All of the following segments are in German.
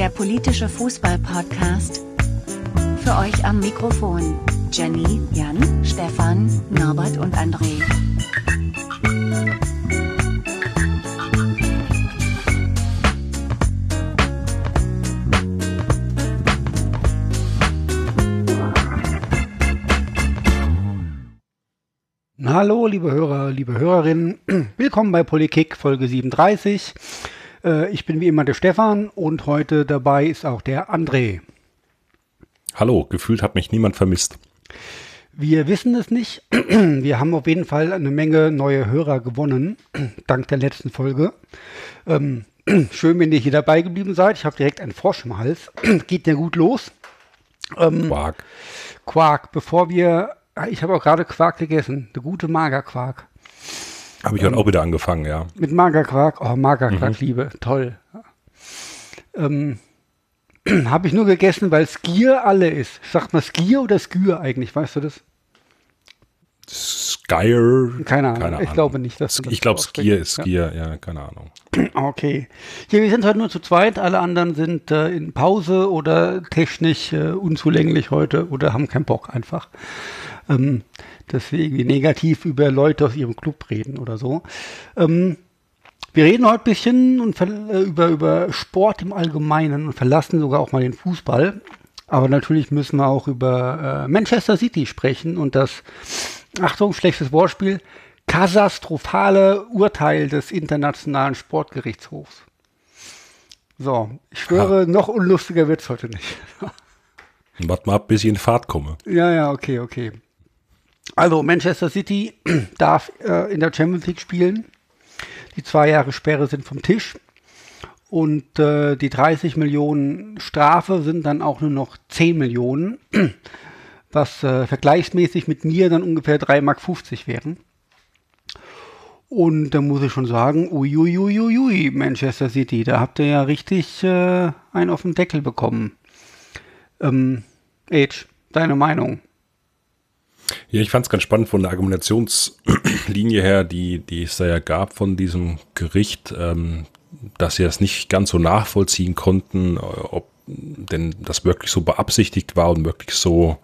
der politische Fußball-Podcast. Für euch am Mikrofon Jenny, Jan, Stefan, Norbert und André. Hallo, liebe Hörer, liebe Hörerinnen. Willkommen bei Polikick Folge 37. Äh, ich bin wie immer der Stefan und heute dabei ist auch der André. Hallo, gefühlt hat mich niemand vermisst. Wir wissen es nicht. Wir haben auf jeden Fall eine Menge neue Hörer gewonnen, dank der letzten Folge. Ähm, schön, wenn ihr hier dabei geblieben seid. Ich habe direkt einen Frosch im Hals. Geht ja gut los. Ähm, Quark. Quark. Bevor wir, ich habe auch gerade Quark gegessen, der gute Magerquark. Habe ich ähm, auch wieder angefangen, ja. Mit Magerquark, oh, Magerquark, mhm. Liebe, toll. Ähm, habe ich nur gegessen, weil Skier alle ist. Sagt man Skier oder Skür eigentlich, weißt du das? Skier. Keine Ahnung. Keine ich glaube nicht, dass das Ich glaube, Skier ist Skier, ja. ja. keine Ahnung. Okay. Hier, wir sind heute nur zu zweit. Alle anderen sind äh, in Pause oder technisch äh, unzulänglich heute oder haben keinen Bock einfach. Ähm, dass wir irgendwie negativ über Leute aus ihrem Club reden oder so. Ähm, wir reden heute ein bisschen und, äh, über, über Sport im Allgemeinen und verlassen sogar auch mal den Fußball. Aber natürlich müssen wir auch über äh, Manchester City sprechen und das, Achtung, schlechtes Wortspiel, katastrophale Urteil des Internationalen Sportgerichtshofs. So, ich schwöre, ha. noch unlustiger wird es heute nicht. Warte mal ab, bis ich in Fahrt komme. Ja, ja, okay, okay. Also Manchester City darf äh, in der Champions League spielen. Die zwei Jahre Sperre sind vom Tisch. Und äh, die 30 Millionen Strafe sind dann auch nur noch 10 Millionen, was äh, vergleichsmäßig mit mir dann ungefähr 3,50 Mark wären. Und da muss ich schon sagen, uiuiuiui, Manchester City, da habt ihr ja richtig äh, einen auf den Deckel bekommen. Ähm, Age, deine Meinung? Ja, ich fand es ganz spannend von der Argumentationslinie her, die, die es da ja gab von diesem Gericht, ähm, dass sie das nicht ganz so nachvollziehen konnten, ob denn das wirklich so beabsichtigt war und wirklich so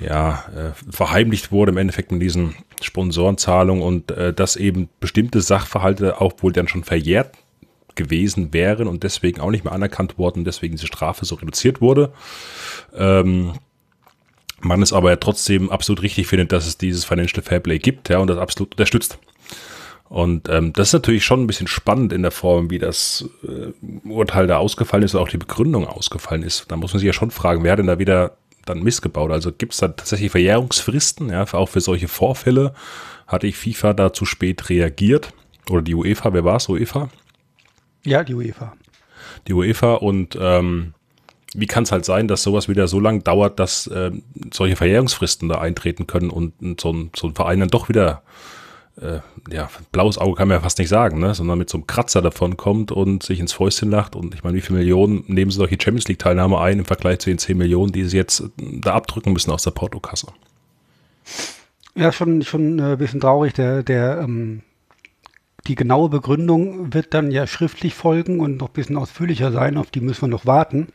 ja, äh, verheimlicht wurde im Endeffekt mit diesen Sponsorenzahlungen und äh, dass eben bestimmte Sachverhalte auch wohl dann schon verjährt gewesen wären und deswegen auch nicht mehr anerkannt worden, deswegen diese Strafe so reduziert wurde. Ähm, man es aber ja trotzdem absolut richtig findet, dass es dieses Financial Fairplay gibt, ja, und das absolut unterstützt. Und ähm, das ist natürlich schon ein bisschen spannend in der Form, wie das äh, Urteil da ausgefallen ist und auch die Begründung ausgefallen ist. Da muss man sich ja schon fragen, wer denn da wieder dann missgebaut? Also gibt es da tatsächlich Verjährungsfristen, ja, auch für solche Vorfälle? Hatte ich FIFA da zu spät reagiert? Oder die UEFA, wer war es, UEFA? Ja, die UEFA. Die UEFA und ähm, wie kann es halt sein, dass sowas wieder so lange dauert, dass äh, solche Verjährungsfristen da eintreten können und, und so, ein, so ein Verein dann doch wieder, äh, ja, blaues Auge kann man ja fast nicht sagen, ne? sondern mit so einem Kratzer davon kommt und sich ins Fäustchen lacht. Und ich meine, wie viele Millionen nehmen sie solche Champions League-Teilnahme ein im Vergleich zu den 10 Millionen, die sie jetzt äh, da abdrücken müssen aus der Portokasse? Ja, schon, schon äh, ein bisschen traurig. Der, der, ähm, die genaue Begründung wird dann ja schriftlich folgen und noch ein bisschen ausführlicher sein. Auf die müssen wir noch warten.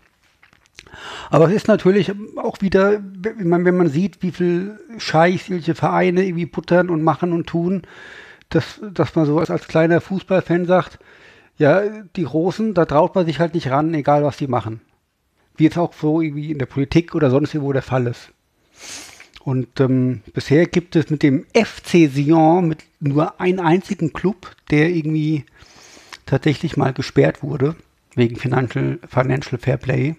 Aber es ist natürlich auch wieder, wenn man, sieht, wie viel Scheiß solche Vereine irgendwie puttern und machen und tun, dass, dass man so als, als kleiner Fußballfan sagt, ja, die Großen, da traut man sich halt nicht ran, egal was die machen. Wie jetzt auch so irgendwie in der Politik oder sonst wo der Fall ist. Und ähm, bisher gibt es mit dem FC Sion mit nur einen einzigen Club, der irgendwie tatsächlich mal gesperrt wurde, wegen Financial, Financial Fair Play.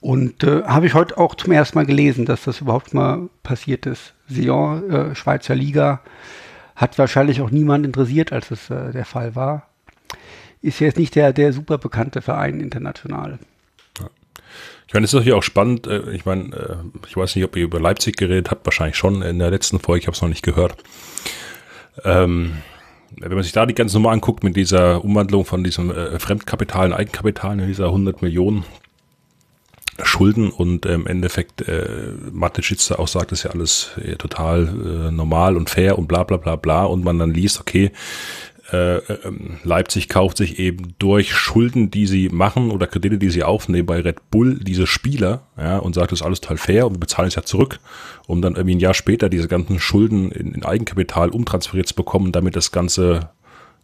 Und äh, habe ich heute auch zum ersten Mal gelesen, dass das überhaupt mal passiert ist. Sion, äh, Schweizer Liga, hat wahrscheinlich auch niemand interessiert, als es äh, der Fall war. Ist jetzt nicht der, der super bekannte Verein international. Ich meine, es ist natürlich auch spannend. Äh, ich meine, äh, ich weiß nicht, ob ihr über Leipzig geredet habt, wahrscheinlich schon in der letzten Folge, ich habe es noch nicht gehört. Ähm, wenn man sich da die ganze Nummer anguckt mit dieser Umwandlung von diesem äh, Fremdkapital in Eigenkapital, in dieser 100 Millionen Schulden und im Endeffekt äh, Mateschitz auch sagt, ist ja alles äh, total äh, normal und fair und bla bla bla bla. Und man dann liest, okay, äh, ähm, Leipzig kauft sich eben durch Schulden, die sie machen oder Kredite, die sie aufnehmen bei Red Bull, diese Spieler, ja, und sagt, das ist alles total fair und wir bezahlen es ja zurück, um dann irgendwie ein Jahr später diese ganzen Schulden in, in Eigenkapital umtransferiert zu bekommen, damit das Ganze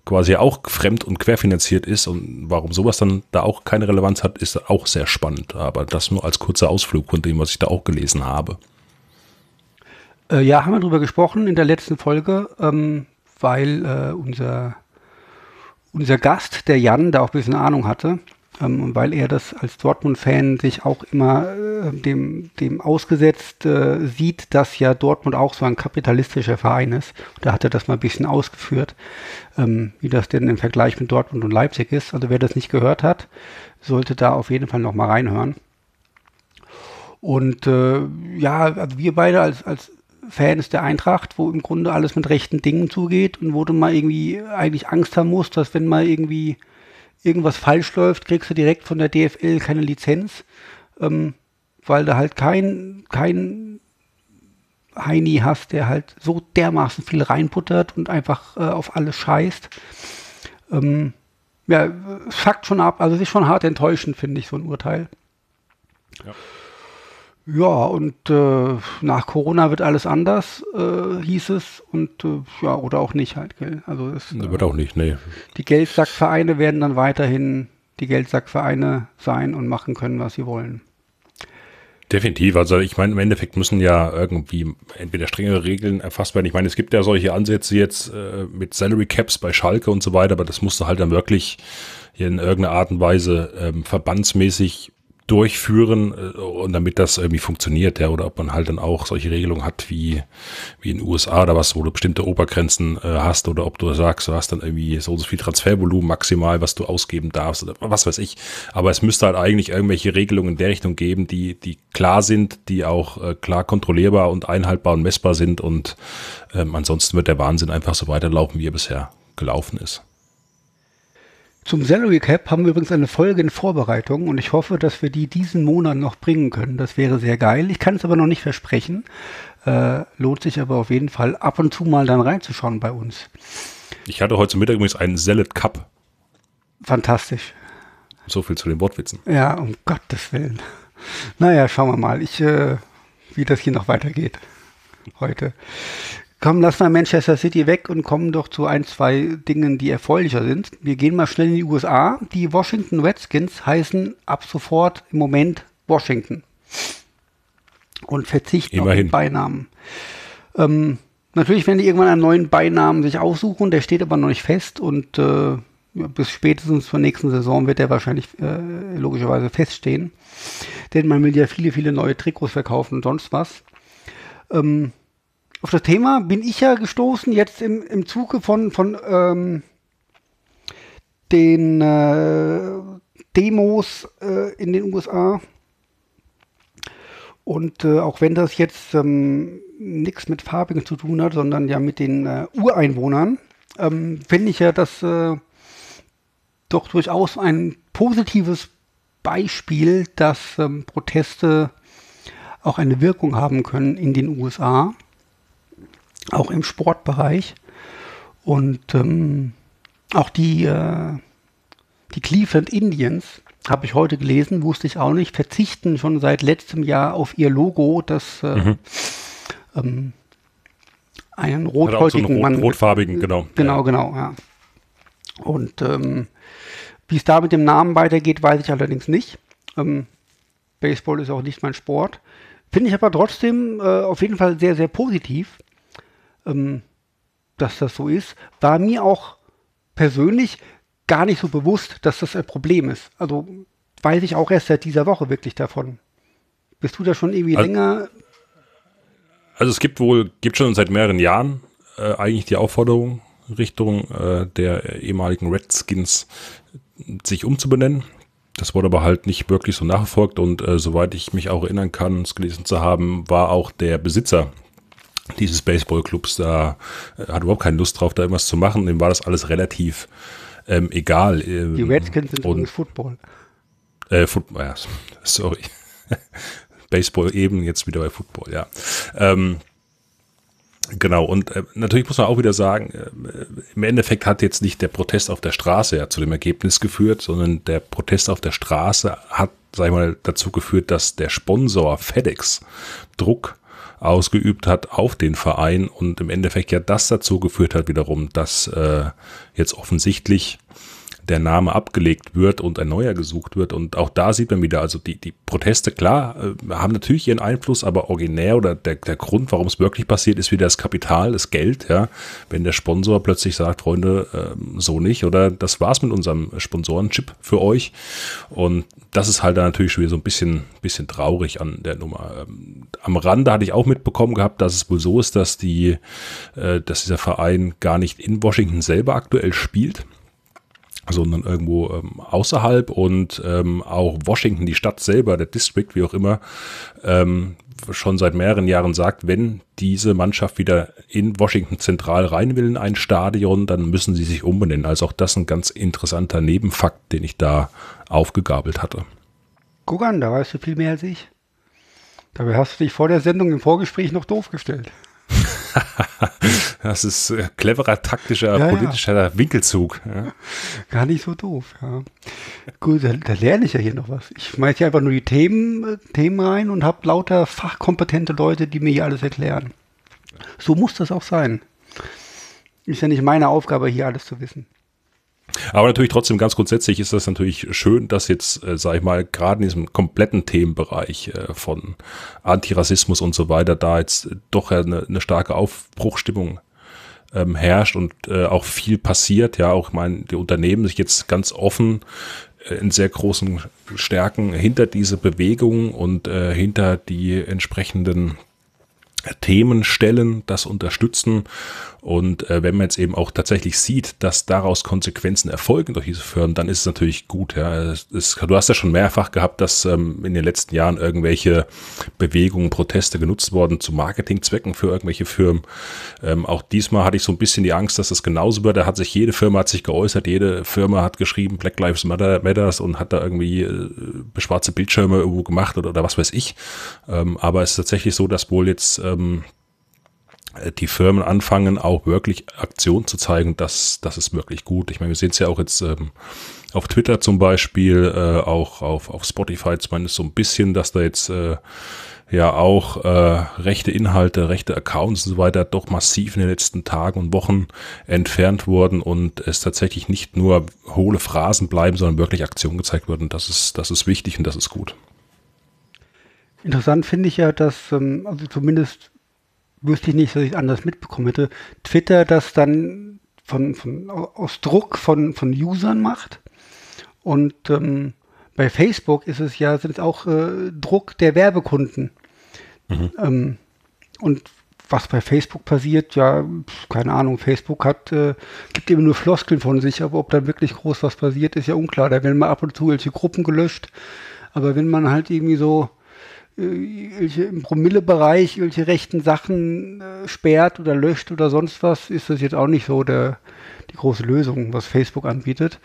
quasi auch fremd und querfinanziert ist und warum sowas dann da auch keine Relevanz hat, ist auch sehr spannend. Aber das nur als kurzer Ausflug von dem, was ich da auch gelesen habe. Äh, ja, haben wir drüber gesprochen in der letzten Folge, ähm, weil äh, unser, unser Gast, der Jan, da auch ein bisschen Ahnung hatte. Ähm, weil er das als Dortmund-Fan sich auch immer äh, dem, dem ausgesetzt äh, sieht, dass ja Dortmund auch so ein kapitalistischer Verein ist. Da hat er das mal ein bisschen ausgeführt, ähm, wie das denn im Vergleich mit Dortmund und Leipzig ist. Also wer das nicht gehört hat, sollte da auf jeden Fall noch mal reinhören. Und äh, ja, also wir beide als, als Fans der Eintracht, wo im Grunde alles mit rechten Dingen zugeht und wo du mal irgendwie eigentlich Angst haben musst, dass wenn mal irgendwie irgendwas falsch läuft, kriegst du direkt von der DFL keine Lizenz, ähm, weil du halt kein, kein Heini hast, der halt so dermaßen viel reinputtert und einfach äh, auf alles scheißt. Ähm, ja, es fuckt schon ab, also es ist schon hart enttäuschend, finde ich, so ein Urteil. Ja. Ja, und äh, nach Corona wird alles anders, äh, hieß es. Und äh, ja, oder auch nicht halt, gell? Also es wird auch nicht, nee. Die Geldsackvereine werden dann weiterhin die Geldsackvereine sein und machen können, was sie wollen. Definitiv. Also ich meine, im Endeffekt müssen ja irgendwie entweder strengere Regeln erfasst werden. Ich meine, es gibt ja solche Ansätze jetzt äh, mit Salary Caps bei Schalke und so weiter, aber das musste halt dann wirklich in irgendeiner Art und Weise ähm, verbandsmäßig durchführen äh, und damit das irgendwie funktioniert, ja, oder ob man halt dann auch solche Regelungen hat wie, wie in den USA oder was, wo du bestimmte Obergrenzen äh, hast oder ob du sagst, du hast dann irgendwie so und so viel Transfervolumen maximal, was du ausgeben darfst oder was weiß ich. Aber es müsste halt eigentlich irgendwelche Regelungen in der Richtung geben, die, die klar sind, die auch äh, klar kontrollierbar und einhaltbar und messbar sind und ähm, ansonsten wird der Wahnsinn einfach so weiterlaufen, wie er bisher gelaufen ist. Zum Salary Cap haben wir übrigens eine Folge in Vorbereitung und ich hoffe, dass wir die diesen Monat noch bringen können. Das wäre sehr geil. Ich kann es aber noch nicht versprechen. Äh, lohnt sich aber auf jeden Fall ab und zu mal dann reinzuschauen bei uns. Ich hatte heute Mittag übrigens einen Salad Cup. Fantastisch. So viel zu den Wortwitzen. Ja, um Gottes Willen. Naja, schauen wir mal, ich, äh, wie das hier noch weitergeht heute. Komm, lass mal Manchester City weg und kommen doch zu ein, zwei Dingen, die erfreulicher sind. Wir gehen mal schnell in die USA. Die Washington Redskins heißen ab sofort im Moment Washington und verzichten Immerhin. auf den Beinamen. Ähm, natürlich werden die irgendwann einen neuen Beinamen sich aussuchen, der steht aber noch nicht fest und äh, bis spätestens zur nächsten Saison wird der wahrscheinlich äh, logischerweise feststehen. Denn man will ja viele, viele neue Trikots verkaufen und sonst was. Ähm, auf das Thema bin ich ja gestoßen jetzt im, im Zuge von, von ähm, den äh, Demos äh, in den USA. Und äh, auch wenn das jetzt ähm, nichts mit Farbigen zu tun hat, sondern ja mit den äh, Ureinwohnern, ähm, finde ich ja das äh, doch durchaus ein positives Beispiel, dass ähm, Proteste auch eine Wirkung haben können in den USA auch im Sportbereich. Und ähm, auch die, äh, die Cleveland Indians, habe ich heute gelesen, wusste ich auch nicht, verzichten schon seit letztem Jahr auf ihr Logo, das äh, mhm. ähm, einen rothäutigen so einen Mann. Rotfarbigen, genau. Genau, ja. genau, ja. Und ähm, wie es da mit dem Namen weitergeht, weiß ich allerdings nicht. Ähm, Baseball ist auch nicht mein Sport. Finde ich aber trotzdem äh, auf jeden Fall sehr, sehr positiv, ähm, dass das so ist, war mir auch persönlich gar nicht so bewusst, dass das ein Problem ist. Also weiß ich auch erst seit dieser Woche wirklich davon. Bist du da schon irgendwie also, länger? Also es gibt wohl, gibt schon seit mehreren Jahren äh, eigentlich die Aufforderung Richtung äh, der ehemaligen Redskins sich umzubenennen. Das wurde aber halt nicht wirklich so nachverfolgt und äh, soweit ich mich auch erinnern kann, es gelesen zu haben, war auch der Besitzer dieses Baseballclubs da äh, hat überhaupt keine Lust drauf, da irgendwas zu machen. Dem war das alles relativ ähm, egal. Ähm, Die Redskins sind und Football. Äh, Football, ja, sorry. Baseball eben, jetzt wieder bei Football, ja. Ähm, Genau, und äh, natürlich muss man auch wieder sagen, äh, im Endeffekt hat jetzt nicht der Protest auf der Straße ja zu dem Ergebnis geführt, sondern der Protest auf der Straße hat, sag ich mal, dazu geführt, dass der Sponsor FedEx Druck ausgeübt hat auf den Verein und im Endeffekt ja das dazu geführt hat wiederum, dass äh, jetzt offensichtlich der Name abgelegt wird und ein neuer gesucht wird. Und auch da sieht man wieder, also die, die Proteste, klar, äh, haben natürlich ihren Einfluss, aber originär oder der, der Grund, warum es wirklich passiert, ist wieder das Kapital, das Geld, ja. Wenn der Sponsor plötzlich sagt, Freunde, äh, so nicht, oder das war's mit unserem Sponsorenchip für euch. Und das ist halt dann natürlich schon wieder so ein bisschen, bisschen traurig an der Nummer. Ähm, am Rande hatte ich auch mitbekommen gehabt, dass es wohl so ist, dass die, äh, dass dieser Verein gar nicht in Washington selber aktuell spielt sondern irgendwo ähm, außerhalb und ähm, auch Washington, die Stadt selber, der District, wie auch immer, ähm, schon seit mehreren Jahren sagt, wenn diese Mannschaft wieder in Washington zentral rein will in ein Stadion, dann müssen sie sich umbenennen. Also auch das ein ganz interessanter Nebenfakt, den ich da aufgegabelt hatte. Guck an, da weißt du viel mehr als ich. Dabei hast du dich vor der Sendung im Vorgespräch noch doof gestellt. das ist äh, cleverer taktischer ja, politischer ja. Winkelzug. Ja. Gar nicht so doof, ja. Gut, da, da, lerne ich ja hier noch was. Ich schmeiße hier einfach nur die Themen, äh, Themen rein und habe lauter fachkompetente Leute, die mir hier alles erklären. So muss das auch sein. Ist ja nicht meine Aufgabe, hier alles zu wissen. Aber natürlich trotzdem ganz grundsätzlich ist das natürlich schön, dass jetzt, äh, sag ich mal, gerade in diesem kompletten Themenbereich äh, von Antirassismus und so weiter, da jetzt doch eine, eine starke Aufbruchstimmung ähm, herrscht und äh, auch viel passiert. Ja, auch mein, die Unternehmen sich jetzt ganz offen äh, in sehr großen Stärken hinter diese Bewegung und äh, hinter die entsprechenden Themen stellen, das unterstützen und äh, wenn man jetzt eben auch tatsächlich sieht, dass daraus Konsequenzen erfolgen durch diese Firmen, dann ist es natürlich gut. Ja. Es, es, du hast ja schon mehrfach gehabt, dass ähm, in den letzten Jahren irgendwelche Bewegungen, Proteste genutzt worden zu Marketingzwecken für irgendwelche Firmen. Ähm, auch diesmal hatte ich so ein bisschen die Angst, dass das genauso wird. Da hat sich jede Firma hat sich geäußert, jede Firma hat geschrieben Black Lives Matter Matters und hat da irgendwie äh, schwarze Bildschirme irgendwo gemacht oder, oder was weiß ich. Ähm, aber es ist tatsächlich so, dass wohl jetzt ähm, äh, die Firmen anfangen, auch wirklich Aktion zu zeigen, das, das ist wirklich gut. Ich meine, wir sehen es ja auch jetzt ähm, auf Twitter zum Beispiel, äh, auch auf, auf Spotify zumindest so ein bisschen, dass da jetzt äh, ja auch äh, rechte Inhalte, rechte Accounts und so weiter doch massiv in den letzten Tagen und Wochen entfernt wurden und es tatsächlich nicht nur hohle Phrasen bleiben, sondern wirklich Aktionen gezeigt wurden. Das ist, das ist wichtig und das ist gut. Interessant finde ich ja, dass ähm, also zumindest wüsste ich nicht, dass ich es anders mitbekommen hätte, Twitter das dann von, von, aus Druck von, von Usern macht. Und ähm, bei Facebook ist es ja, sind es auch äh, Druck der Werbekunden. Mhm. Ähm, und was bei Facebook passiert, ja, keine Ahnung, Facebook hat, äh, gibt immer nur Floskeln von sich, aber ob da wirklich groß was passiert, ist ja unklar. Da werden mal ab und zu welche Gruppen gelöscht. Aber wenn man halt irgendwie so im Promillebereich irgendwelche rechten Sachen äh, sperrt oder löscht oder sonst was, ist das jetzt auch nicht so der, die große Lösung, was Facebook anbietet.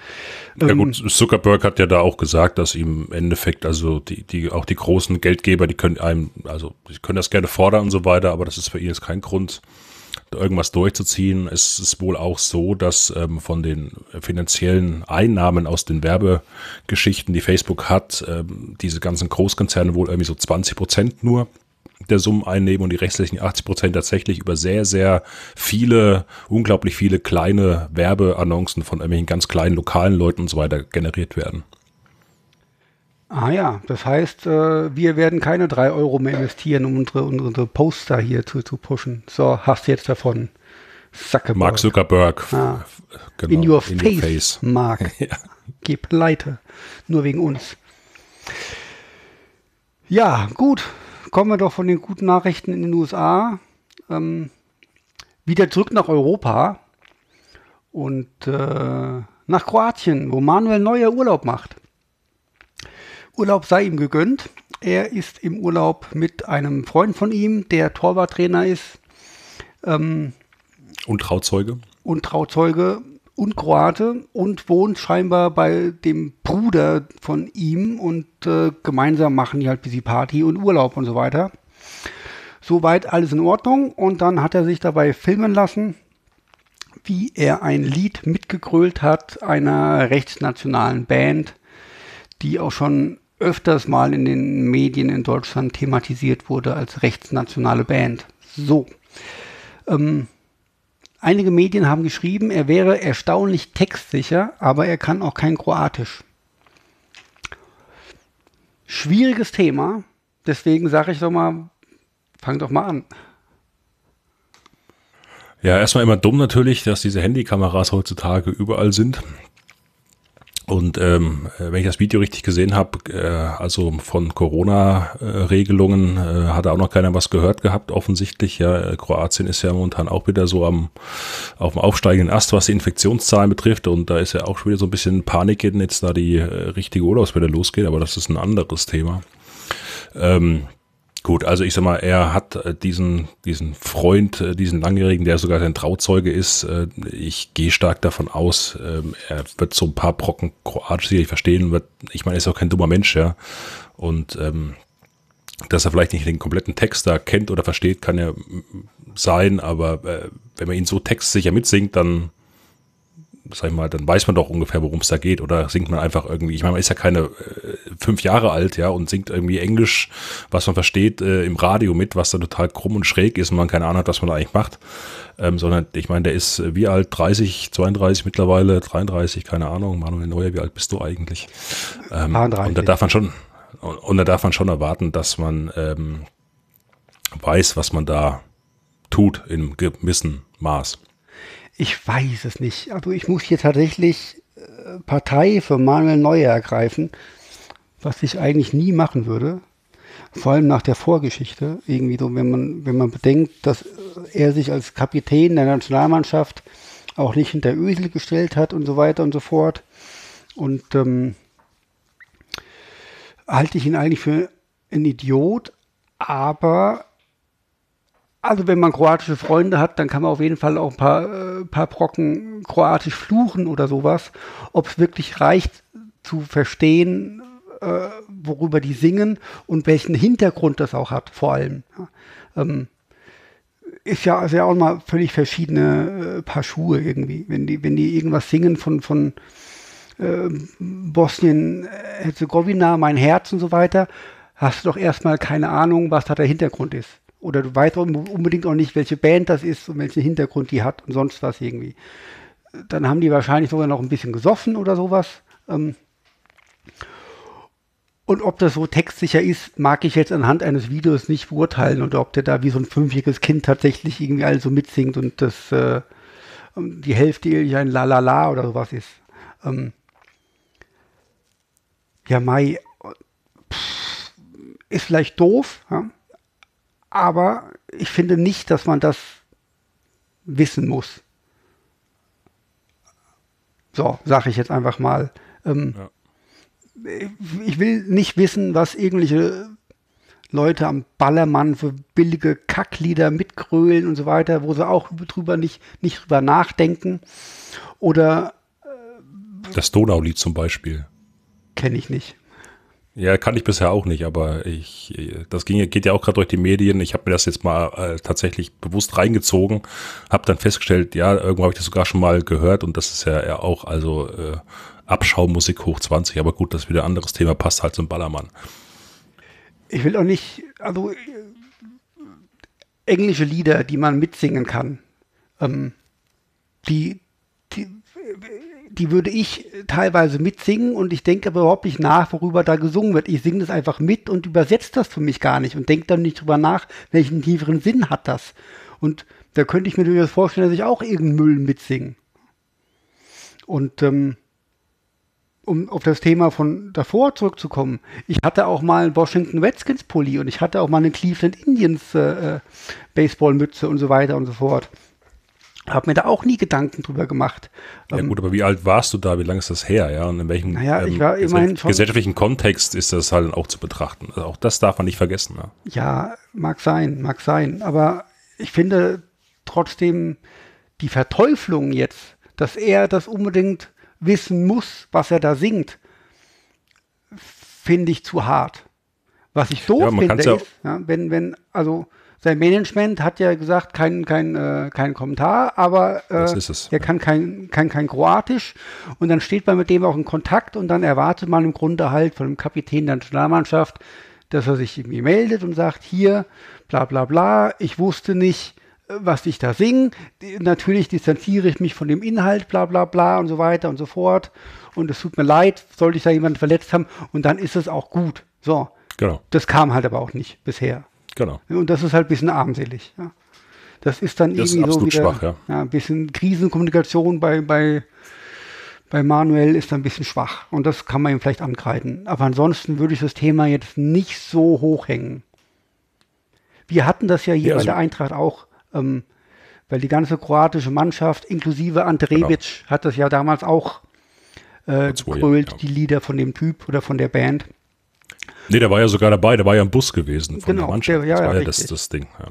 Ja gut, Zuckerberg hat ja da auch gesagt, dass ihm im Endeffekt, also die, die, auch die großen Geldgeber, die können einem, also die können das gerne fordern und so weiter, aber das ist für ihn jetzt kein Grund, irgendwas durchzuziehen. Es ist wohl auch so, dass ähm, von den finanziellen Einnahmen aus den Werbegeschichten, die Facebook hat, ähm, diese ganzen Großkonzerne wohl irgendwie so 20 Prozent nur der Summen einnehmen und die restlichen 80 Prozent tatsächlich über sehr, sehr viele, unglaublich viele kleine Werbeannoncen von irgendwelchen ganz kleinen lokalen Leuten und so weiter generiert werden. Ah ja, das heißt, äh, wir werden keine drei Euro mehr investieren, um unsere, unsere Poster hier zu, zu pushen. So, hast du jetzt davon. Zuckerberg. Mark Zuckerberg. Ah. Genau, in your in face, your face. Mark. ja. Geh pleite. Nur wegen uns. Ja, gut. Kommen wir doch von den guten Nachrichten in den USA ähm, wieder zurück nach Europa und äh, nach Kroatien, wo Manuel Neuer Urlaub macht. Urlaub sei ihm gegönnt. Er ist im Urlaub mit einem Freund von ihm, der Torwarttrainer ist. Ähm, und Trauzeuge. Und Trauzeuge und Kroate und wohnt scheinbar bei dem Bruder von ihm und äh, gemeinsam machen die halt ein bisschen Party und Urlaub und so weiter. Soweit alles in Ordnung. Und dann hat er sich dabei filmen lassen, wie er ein Lied mitgegrölt hat einer rechtsnationalen Band, die auch schon öfters mal in den Medien in Deutschland thematisiert wurde als rechtsnationale Band. So. Ähm, einige Medien haben geschrieben, er wäre erstaunlich textsicher, aber er kann auch kein Kroatisch. Schwieriges Thema, deswegen sage ich doch mal, fang doch mal an. Ja, erstmal immer dumm natürlich, dass diese Handykameras heutzutage überall sind. Und ähm, wenn ich das Video richtig gesehen habe, äh, also von Corona-Regelungen äh, hat auch noch keiner was gehört gehabt, offensichtlich. Ja, Kroatien ist ja momentan auch wieder so am auf dem aufsteigenden Ast, was die Infektionszahlen betrifft. Und da ist ja auch schon wieder so ein bisschen Panik, wenn jetzt da die äh, richtige Urlaubswelle losgeht, aber das ist ein anderes Thema. Ähm, Gut, also ich sag mal, er hat äh, diesen, diesen Freund, äh, diesen Langjährigen, der sogar sein Trauzeuge ist. Äh, ich gehe stark davon aus, ähm, er wird so ein paar Brocken Kroatisch sicherlich verstehen. Ich meine, er ist auch kein dummer Mensch, ja. Und ähm, dass er vielleicht nicht den kompletten Text da kennt oder versteht, kann ja sein, aber wenn man ihn so textsicher mitsingt, dann sag ich mal, dann weiß man doch ungefähr, worum es da geht. Oder singt man einfach irgendwie, ich meine, man ist ja keine äh, fünf Jahre alt, ja, und singt irgendwie Englisch, was man versteht, äh, im Radio mit, was dann total krumm und schräg ist und man keine Ahnung hat, was man da eigentlich macht. Ähm, sondern ich meine, der ist äh, wie alt? 30, 32 mittlerweile, 33, keine Ahnung. Manuel Neuer, wie alt bist du eigentlich? Ähm, und da darf man schon, und, und, da darf man schon erwarten, dass man ähm, weiß, was man da tut in gewissen Maß. Ich weiß es nicht. Also ich muss hier tatsächlich äh, Partei für Manuel Neuer ergreifen, was ich eigentlich nie machen würde. Vor allem nach der Vorgeschichte. Irgendwie so, wenn man, wenn man bedenkt, dass er sich als Kapitän der Nationalmannschaft auch nicht hinter Ösel gestellt hat und so weiter und so fort. Und ähm, halte ich ihn eigentlich für einen Idiot, aber also wenn man kroatische Freunde hat, dann kann man auf jeden Fall auch ein paar, äh, paar Brocken kroatisch fluchen oder sowas. Ob es wirklich reicht zu verstehen, äh, worüber die singen und welchen Hintergrund das auch hat, vor allem. Ja. Ähm, ist ja, ist ja auch mal völlig verschiedene äh, Paar Schuhe irgendwie. Wenn die, wenn die irgendwas singen von, von äh, Bosnien-Herzegowina, mein Herz und so weiter, hast du doch erstmal keine Ahnung, was da der Hintergrund ist oder du weißt unbedingt auch nicht, welche Band das ist und welchen Hintergrund die hat und sonst was irgendwie. Dann haben die wahrscheinlich sogar noch ein bisschen gesoffen oder sowas. Ähm. und ob das so textsicher ist, mag ich jetzt anhand eines Videos nicht beurteilen oder ob der da wie so ein fünfjähriges Kind tatsächlich irgendwie also mitsingt und das äh, die Hälfte irgendwie ein Lalala oder sowas ist. Ähm. ja, Mai ist vielleicht doof, ja? Aber ich finde nicht, dass man das wissen muss. So, sage ich jetzt einfach mal. Ähm, ja. Ich will nicht wissen, was irgendwelche Leute am Ballermann für billige Kacklieder mitgrölen und so weiter, wo sie auch drüber nicht, nicht drüber nachdenken. Oder äh, das Donaulied zum Beispiel. Kenne ich nicht. Ja, kann ich bisher auch nicht, aber ich, das ging, geht ja auch gerade durch die Medien. Ich habe mir das jetzt mal äh, tatsächlich bewusst reingezogen, habe dann festgestellt, ja, irgendwo habe ich das sogar schon mal gehört und das ist ja, auch also äh, Abschaumusik hoch 20, aber gut, das ist wieder ein anderes Thema, passt halt zum Ballermann. Ich will auch nicht, also englische Lieder, die man mitsingen kann, ähm, die die würde ich teilweise mitsingen und ich denke aber überhaupt nicht nach, worüber da gesungen wird. Ich singe das einfach mit und übersetze das für mich gar nicht und denke dann nicht drüber nach, welchen tieferen Sinn hat das. Und da könnte ich mir durchaus vorstellen, dass ich auch irgendeinen Müll mitsinge. Und ähm, um auf das Thema von davor zurückzukommen, ich hatte auch mal einen Washington Redskins Pulli und ich hatte auch mal eine Cleveland Indians äh, äh Baseballmütze und so weiter und so fort. Habe mir da auch nie Gedanken drüber gemacht. Ja gut, aber wie alt warst du da? Wie lange ist das her? Ja, und in welchem naja, ähm, war gesellschaftlichen Kontext ist das halt auch zu betrachten? Also auch das darf man nicht vergessen. Ja. ja, mag sein, mag sein. Aber ich finde trotzdem die Verteuflung jetzt, dass er das unbedingt wissen muss, was er da singt, finde ich zu hart. Was ich doof ja, finde, ist, ja, wenn, wenn, also sein Management hat ja gesagt, kein, kein, äh, kein Kommentar, aber äh, er kann kein, kann kein Kroatisch. Und dann steht man mit dem auch in Kontakt und dann erwartet man im Grunde halt von dem Kapitän der Nationalmannschaft, dass er sich irgendwie meldet und sagt, hier, bla bla bla, ich wusste nicht, was ich da singe. Natürlich distanziere ich mich von dem Inhalt, bla bla bla und so weiter und so fort. Und es tut mir leid, sollte ich da jemanden verletzt haben. Und dann ist es auch gut. So. Genau. Das kam halt aber auch nicht bisher. Genau. Und das ist halt ein bisschen armselig. Ja. Das ist dann das irgendwie ist so wieder, schwach, ja. ja. ein bisschen Krisenkommunikation bei, bei, bei Manuel ist dann ein bisschen schwach. Und das kann man ihm vielleicht ankreiden. Aber ansonsten würde ich das Thema jetzt nicht so hoch hängen. Wir hatten das ja hier ja, also bei der Eintracht auch, ähm, weil die ganze kroatische Mannschaft, inklusive Ante Rebic, genau. hat das ja damals auch äh, gegrölt, ja. die Lieder von dem Typ oder von der Band. Nee, der war ja sogar dabei, der war ja im Bus gewesen von genau, der Mannschaft. Der, ja, das war ja, das, das Ding. Ja.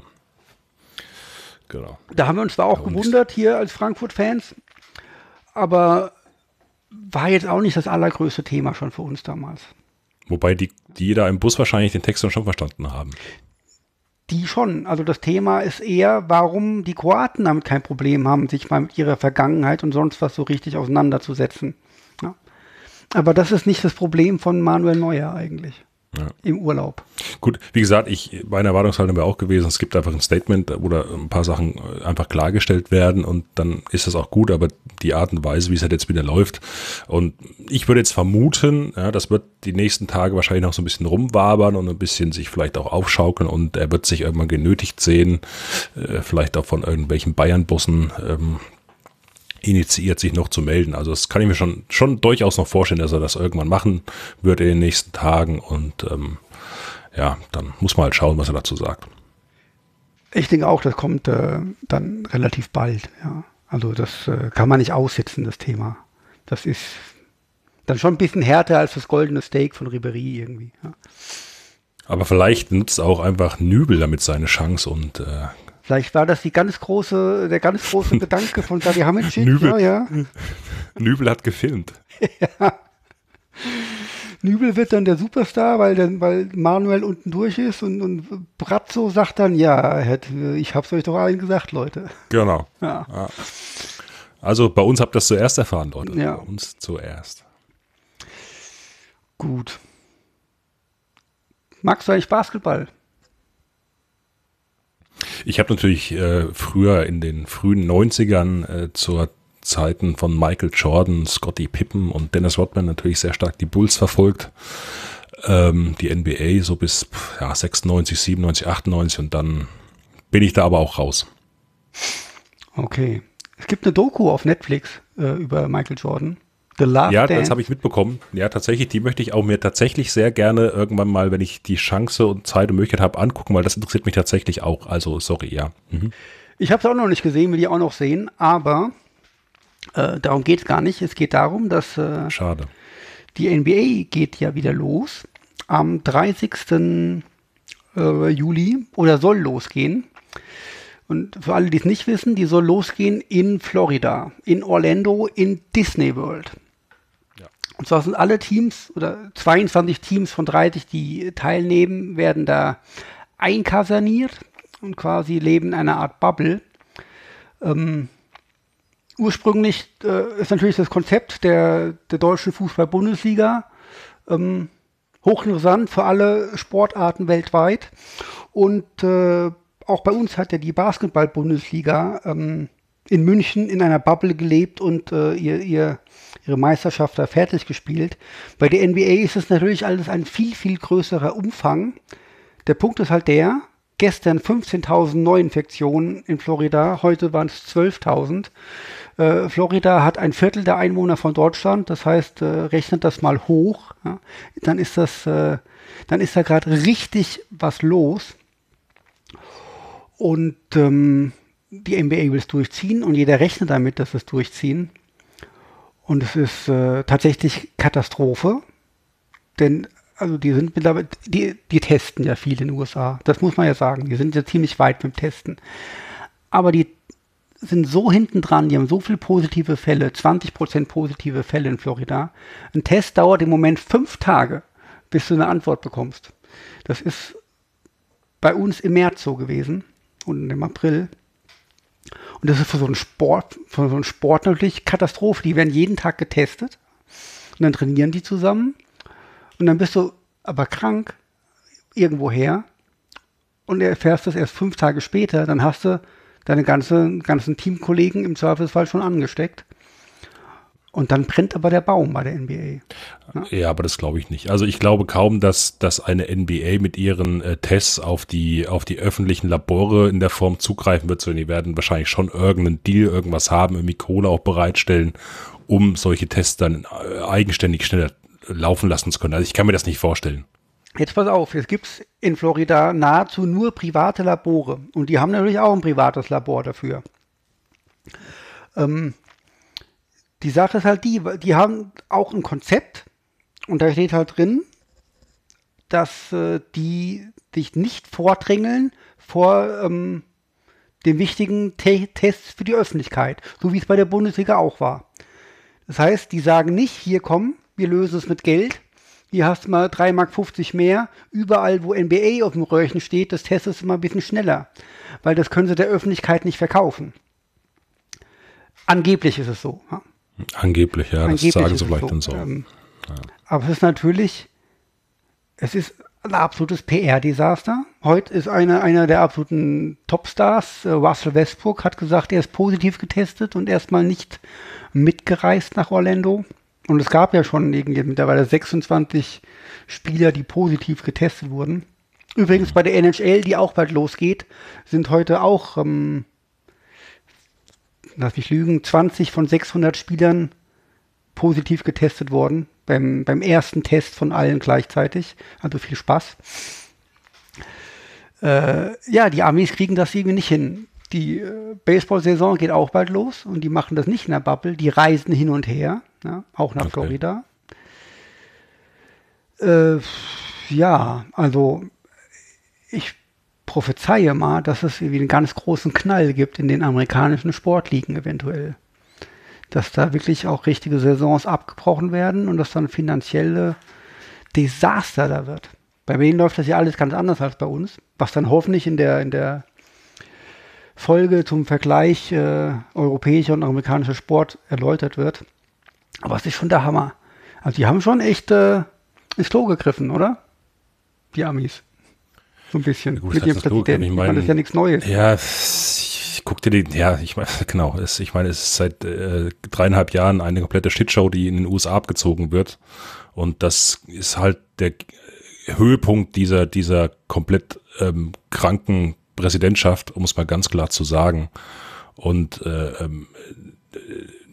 Genau. Da haben wir uns da auch gewundert hier als Frankfurt-Fans, aber war jetzt auch nicht das allergrößte Thema schon für uns damals. Wobei die, die da im Bus wahrscheinlich den Text schon verstanden haben. Die schon. Also das Thema ist eher, warum die Kroaten damit kein Problem haben, sich mal mit ihrer Vergangenheit und sonst was so richtig auseinanderzusetzen. Ja. Aber das ist nicht das Problem von Manuel Neuer eigentlich ja. im Urlaub. Gut, wie gesagt, ich, meine Erwartungshaltung wäre auch gewesen, es gibt einfach ein Statement, wo da ein paar Sachen einfach klargestellt werden und dann ist das auch gut, aber die Art und Weise, wie es halt jetzt wieder läuft und ich würde jetzt vermuten, ja, das wird die nächsten Tage wahrscheinlich noch so ein bisschen rumwabern und ein bisschen sich vielleicht auch aufschaukeln und er wird sich irgendwann genötigt sehen, äh, vielleicht auch von irgendwelchen Bayern-Bussen ähm, initiiert, sich noch zu melden. Also das kann ich mir schon, schon durchaus noch vorstellen, dass er das irgendwann machen wird in den nächsten Tagen und ähm, ja, dann muss man halt schauen, was er dazu sagt. Ich denke auch, das kommt äh, dann relativ bald, ja. Also das äh, kann man nicht aussitzen, das Thema. Das ist dann schon ein bisschen härter als das goldene Steak von Ribery irgendwie. Ja. Aber vielleicht nutzt auch einfach Nübel damit seine Chance und äh, Vielleicht war das die ganz große, der ganz große Gedanke von Salihamidzic. Nübel, ja, ja. Nübel hat gefilmt. ja. Nübel wird dann der Superstar, weil, dann, weil Manuel unten durch ist und, und Brazzo sagt dann, ja, ich hab's euch doch allen gesagt, Leute. Genau. Ja. ja. Also bei uns habt ihr das zuerst erfahren, Leute. Ja. Bei uns zuerst. Gut. Magst du eigentlich Basketball? Ich habe natürlich äh, früher in den frühen 90ern äh, zur Zeiten von Michael Jordan, Scotty Pippen und Dennis Rodman natürlich sehr stark die Bulls verfolgt. Ähm, die NBA so bis ja, 96, 97, 98 und dann bin ich da aber auch raus. Okay. Es gibt eine Doku auf Netflix äh, über Michael Jordan. The Last ja, Dance. das habe ich mitbekommen. Ja, tatsächlich, die möchte ich auch mir tatsächlich sehr gerne irgendwann mal, wenn ich die Chance und Zeit und Möglichkeit habe, angucken, weil das interessiert mich tatsächlich auch. Also, sorry, ja. Mhm. Ich habe es auch noch nicht gesehen, will ich auch noch sehen, aber äh, darum geht es gar nicht. Es geht darum, dass äh, Schade. die NBA geht ja wieder los am 30. Äh, Juli oder soll losgehen. Und für alle, die es nicht wissen, die soll losgehen in Florida, in Orlando, in Disney World. Und zwar sind alle Teams oder 22 Teams von 30, die teilnehmen, werden da einkaserniert und quasi leben in einer Art Bubble. Ähm, ursprünglich äh, ist natürlich das Konzept der, der deutschen Fußball-Bundesliga ähm, hochinteressant für alle Sportarten weltweit. Und äh, auch bei uns hat ja die Basketball-Bundesliga ähm, in München in einer Bubble gelebt und äh, ihr, ihr ihre Meisterschaft da fertig gespielt. Bei der NBA ist es natürlich alles ein viel, viel größerer Umfang. Der Punkt ist halt der, gestern 15.000 Neuinfektionen in Florida, heute waren es 12.000. Äh, Florida hat ein Viertel der Einwohner von Deutschland, das heißt, äh, rechnet das mal hoch, ja, dann ist das, äh, dann ist da gerade richtig was los. Und ähm, die NBA will es durchziehen und jeder rechnet damit, dass es durchziehen. Und es ist äh, tatsächlich Katastrophe. Denn, also die sind mittlerweile, die, die testen ja viel in den USA. Das muss man ja sagen. Die sind ja ziemlich weit mit dem Testen. Aber die sind so hinten dran, die haben so viele positive Fälle, 20% positive Fälle in Florida. Ein Test dauert im Moment fünf Tage, bis du eine Antwort bekommst. Das ist bei uns im März so gewesen und im April. Und das ist für so einen Sport, für so einen Sport natürlich Katastrophe. Die werden jeden Tag getestet und dann trainieren die zusammen und dann bist du aber krank irgendwoher und erfährst das erst fünf Tage später, dann hast du deine ganze, ganzen Teamkollegen im Zweifelsfall schon angesteckt. Und dann brennt aber der Baum bei der NBA. Ja, ja aber das glaube ich nicht. Also ich glaube kaum, dass, dass eine NBA mit ihren äh, Tests auf die, auf die öffentlichen Labore in der Form zugreifen wird, sondern die werden wahrscheinlich schon irgendeinen Deal, irgendwas haben, irgendwie Kohle auch bereitstellen, um solche Tests dann äh, eigenständig schneller laufen lassen zu können. Also ich kann mir das nicht vorstellen. Jetzt pass auf, jetzt gibt es in Florida nahezu nur private Labore und die haben natürlich auch ein privates Labor dafür. Ähm, die Sache ist halt die, die haben auch ein Konzept und da steht halt drin, dass äh, die dich nicht vordrängeln vor ähm, den wichtigen Te Tests für die Öffentlichkeit, so wie es bei der Bundesliga auch war. Das heißt, die sagen nicht, hier komm, wir lösen es mit Geld, hier hast du mal 3,50 Mark mehr. Überall, wo NBA auf dem Röhrchen steht, das testest du mal ein bisschen schneller. Weil das können sie der Öffentlichkeit nicht verkaufen. Angeblich ist es so. Ja. Angeblich, ja, Angeblich das sagen sie vielleicht so. dann so. Ähm, ja. Aber es ist natürlich, es ist ein absolutes PR-Desaster. Heute ist einer, einer der absoluten Topstars, äh, Russell Westbrook, hat gesagt, er ist positiv getestet und erstmal nicht mitgereist nach Orlando. Und es gab ja schon irgendwie mittlerweile 26 Spieler, die positiv getestet wurden. Übrigens bei der NHL, die auch bald losgeht, sind heute auch ähm, lass mich lügen, 20 von 600 Spielern positiv getestet worden. Beim, beim ersten Test von allen gleichzeitig. Also viel Spaß. Äh, ja, die Amis kriegen das irgendwie nicht hin. Die äh, Baseball-Saison geht auch bald los und die machen das nicht in der Bubble. Die reisen hin und her, ja, auch nach okay. Florida. Äh, ja, also ich prophezeie mal, dass es irgendwie einen ganz großen Knall gibt in den amerikanischen Sportligen eventuell. Dass da wirklich auch richtige Saisons abgebrochen werden und dass dann finanzielle Desaster da wird. Bei denen läuft das ja alles ganz anders als bei uns, was dann hoffentlich in der, in der Folge zum Vergleich äh, europäischer und amerikanischer Sport erläutert wird. Aber es ist schon der Hammer. Also die haben schon echt äh, ins Klo gegriffen, oder? Die Amis. So ein bisschen. Ja, gut, mit ihrem Präsidenten. Ich meine, das ist ja nichts Neues. Ja, ich guck dir den, ja, ich meine, genau, es, ich meine, es ist seit äh, dreieinhalb Jahren eine komplette Shitshow, die in den USA abgezogen wird. Und das ist halt der Höhepunkt dieser, dieser komplett ähm, kranken Präsidentschaft, um es mal ganz klar zu sagen. Und äh, ähm,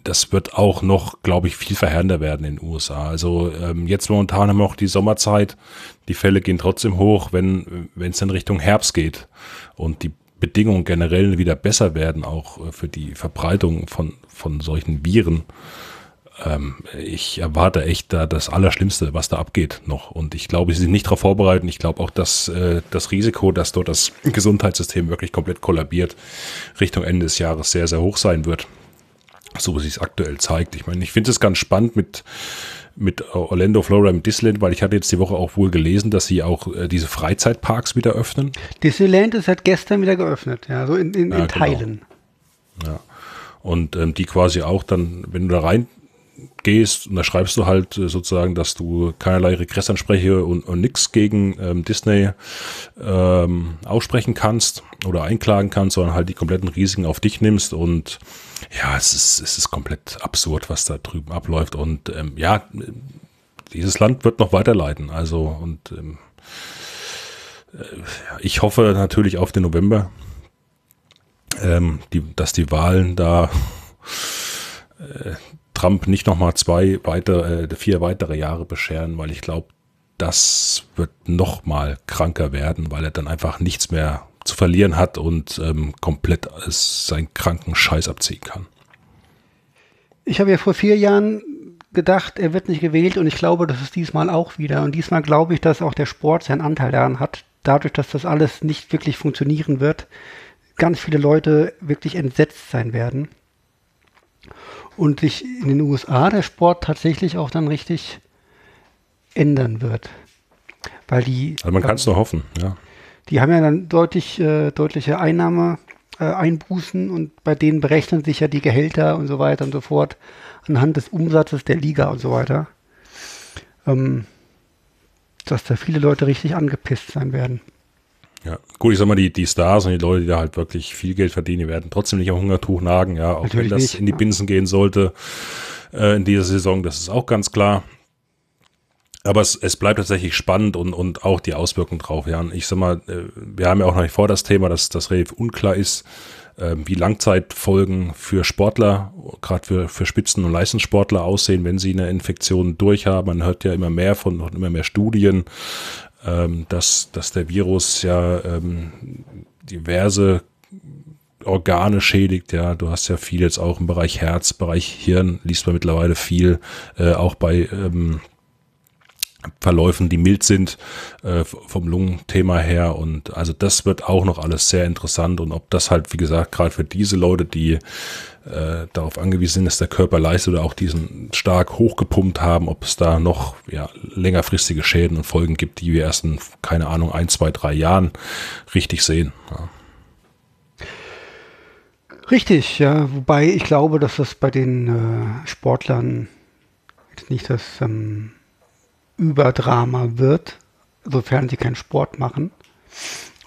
das wird auch noch, glaube ich, viel verheerender werden in den USA. Also ähm, jetzt momentan haben wir auch die Sommerzeit. Die Fälle gehen trotzdem hoch, wenn es in Richtung Herbst geht und die Bedingungen generell wieder besser werden, auch äh, für die Verbreitung von von solchen Viren. Ähm, ich erwarte echt da das Allerschlimmste, was da abgeht noch. Und ich glaube, sie sind nicht darauf vorbereitet. Ich glaube auch, dass äh, das Risiko, dass dort das Gesundheitssystem wirklich komplett kollabiert, Richtung Ende des Jahres sehr, sehr hoch sein wird so wie sich es aktuell zeigt. Ich meine, ich finde es ganz spannend mit mit Orlando, Florida, mit Disneyland, weil ich hatte jetzt die Woche auch wohl gelesen, dass sie auch äh, diese Freizeitparks wieder öffnen. Disneyland ist seit gestern wieder geöffnet, ja, so in, in, ja, in genau. Teilen. Ja. Und ähm, die quasi auch dann, wenn du da rein gehst und da schreibst du halt äh, sozusagen, dass du keinerlei Regressanspreche und, und nichts gegen ähm, Disney ähm, aussprechen kannst oder einklagen kannst, sondern halt die kompletten Risiken auf dich nimmst und ja, es ist, es ist komplett absurd, was da drüben abläuft. Und ähm, ja, dieses Land wird noch weiterleiden. Also und ähm, äh, ich hoffe natürlich auf den November, ähm, die, dass die Wahlen da äh, Trump nicht nochmal zwei weitere, äh, vier weitere Jahre bescheren, weil ich glaube, das wird nochmal kranker werden, weil er dann einfach nichts mehr zu verlieren hat und ähm, komplett seinen kranken Scheiß abziehen kann. Ich habe ja vor vier Jahren gedacht, er wird nicht gewählt und ich glaube, das ist diesmal auch wieder. Und diesmal glaube ich, dass auch der Sport seinen Anteil daran hat, dadurch, dass das alles nicht wirklich funktionieren wird, ganz viele Leute wirklich entsetzt sein werden. Und sich in den USA der Sport tatsächlich auch dann richtig ändern wird. Weil die. Also man kann es nur hoffen, ja die haben ja dann deutlich, äh, deutliche Einnahme, äh, Einbußen und bei denen berechnen sich ja die Gehälter und so weiter und so fort anhand des Umsatzes der Liga und so weiter. Ähm, dass da viele Leute richtig angepisst sein werden. Ja, gut, ich sag mal, die, die Stars und die Leute, die da halt wirklich viel Geld verdienen, die werden trotzdem nicht am Hungertuch nagen, ja, auch Natürlich wenn das nicht, in die Binsen gehen sollte äh, in dieser Saison, das ist auch ganz klar. Aber es, es bleibt tatsächlich spannend und, und auch die Auswirkungen drauf. Ja, und ich sag mal, äh, wir haben ja auch noch nicht vor das Thema, dass das relativ unklar ist, äh, wie Langzeitfolgen für Sportler, gerade für, für Spitzen- und Leistungssportler aussehen, wenn sie eine Infektion durchhaben. Man hört ja immer mehr von und immer mehr Studien, ähm, dass, dass der Virus ja ähm, diverse Organe schädigt, ja, du hast ja viel jetzt auch im Bereich Herz, Bereich Hirn, liest man mittlerweile viel, äh, auch bei ähm, Verläufen, die mild sind äh, vom Lungenthema her. Und also das wird auch noch alles sehr interessant. Und ob das halt, wie gesagt, gerade für diese Leute, die äh, darauf angewiesen sind, dass der Körper leistet oder auch diesen stark hochgepumpt haben, ob es da noch ja, längerfristige Schäden und Folgen gibt, die wir erst in, keine Ahnung, ein, zwei, drei Jahren richtig sehen. Ja. Richtig, ja. Wobei ich glaube, dass das bei den äh, Sportlern nicht das ähm, Überdrama wird, sofern sie keinen Sport machen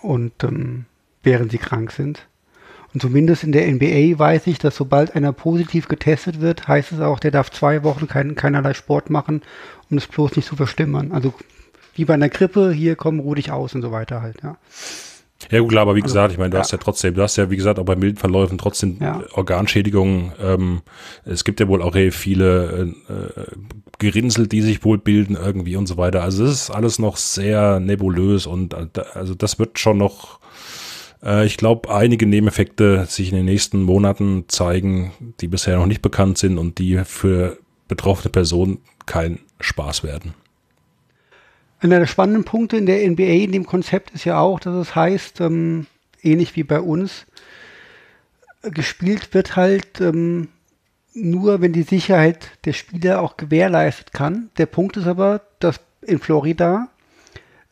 und ähm, während sie krank sind. Und zumindest in der NBA weiß ich, dass sobald einer positiv getestet wird, heißt es auch, der darf zwei Wochen kein, keinerlei Sport machen, um es bloß nicht zu verstimmern. Also wie bei einer Grippe, hier komm, ruh dich aus und so weiter halt, ja. Ja, gut, klar, aber wie also, gesagt, ich meine, du ja. hast ja trotzdem, du hast ja, wie gesagt, auch bei milden Verläufen trotzdem ja. Organschädigungen. Ähm, es gibt ja wohl auch viele äh, äh, Gerinnsel, die sich wohl bilden irgendwie und so weiter. Also es ist alles noch sehr nebulös und äh, also das wird schon noch, äh, ich glaube, einige Nebeneffekte sich in den nächsten Monaten zeigen, die bisher noch nicht bekannt sind und die für betroffene Personen kein Spaß werden. Einer der spannenden Punkte in der NBA in dem Konzept ist ja auch, dass es heißt, ähm, ähnlich wie bei uns, gespielt wird halt ähm, nur, wenn die Sicherheit der Spieler auch gewährleistet kann. Der Punkt ist aber, dass in Florida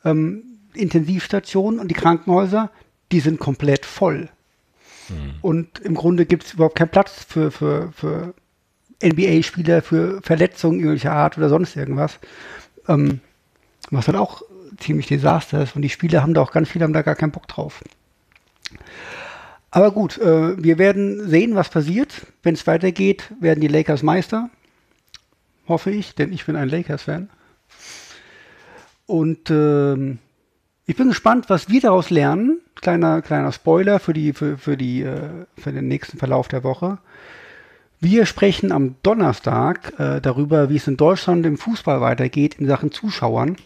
ähm, Intensivstationen und die Krankenhäuser, die sind komplett voll. Mhm. Und im Grunde gibt es überhaupt keinen Platz für, für, für NBA-Spieler, für Verletzungen irgendwelcher Art oder sonst irgendwas. Ähm, was halt auch ziemlich Desaster ist. Und die Spieler haben da auch ganz viele, haben da gar keinen Bock drauf. Aber gut, äh, wir werden sehen, was passiert. Wenn es weitergeht, werden die Lakers Meister. Hoffe ich, denn ich bin ein Lakers-Fan. Und äh, ich bin gespannt, was wir daraus lernen. Kleiner, kleiner Spoiler für, die, für, für, die, äh, für den nächsten Verlauf der Woche. Wir sprechen am Donnerstag äh, darüber, wie es in Deutschland im Fußball weitergeht in Sachen Zuschauern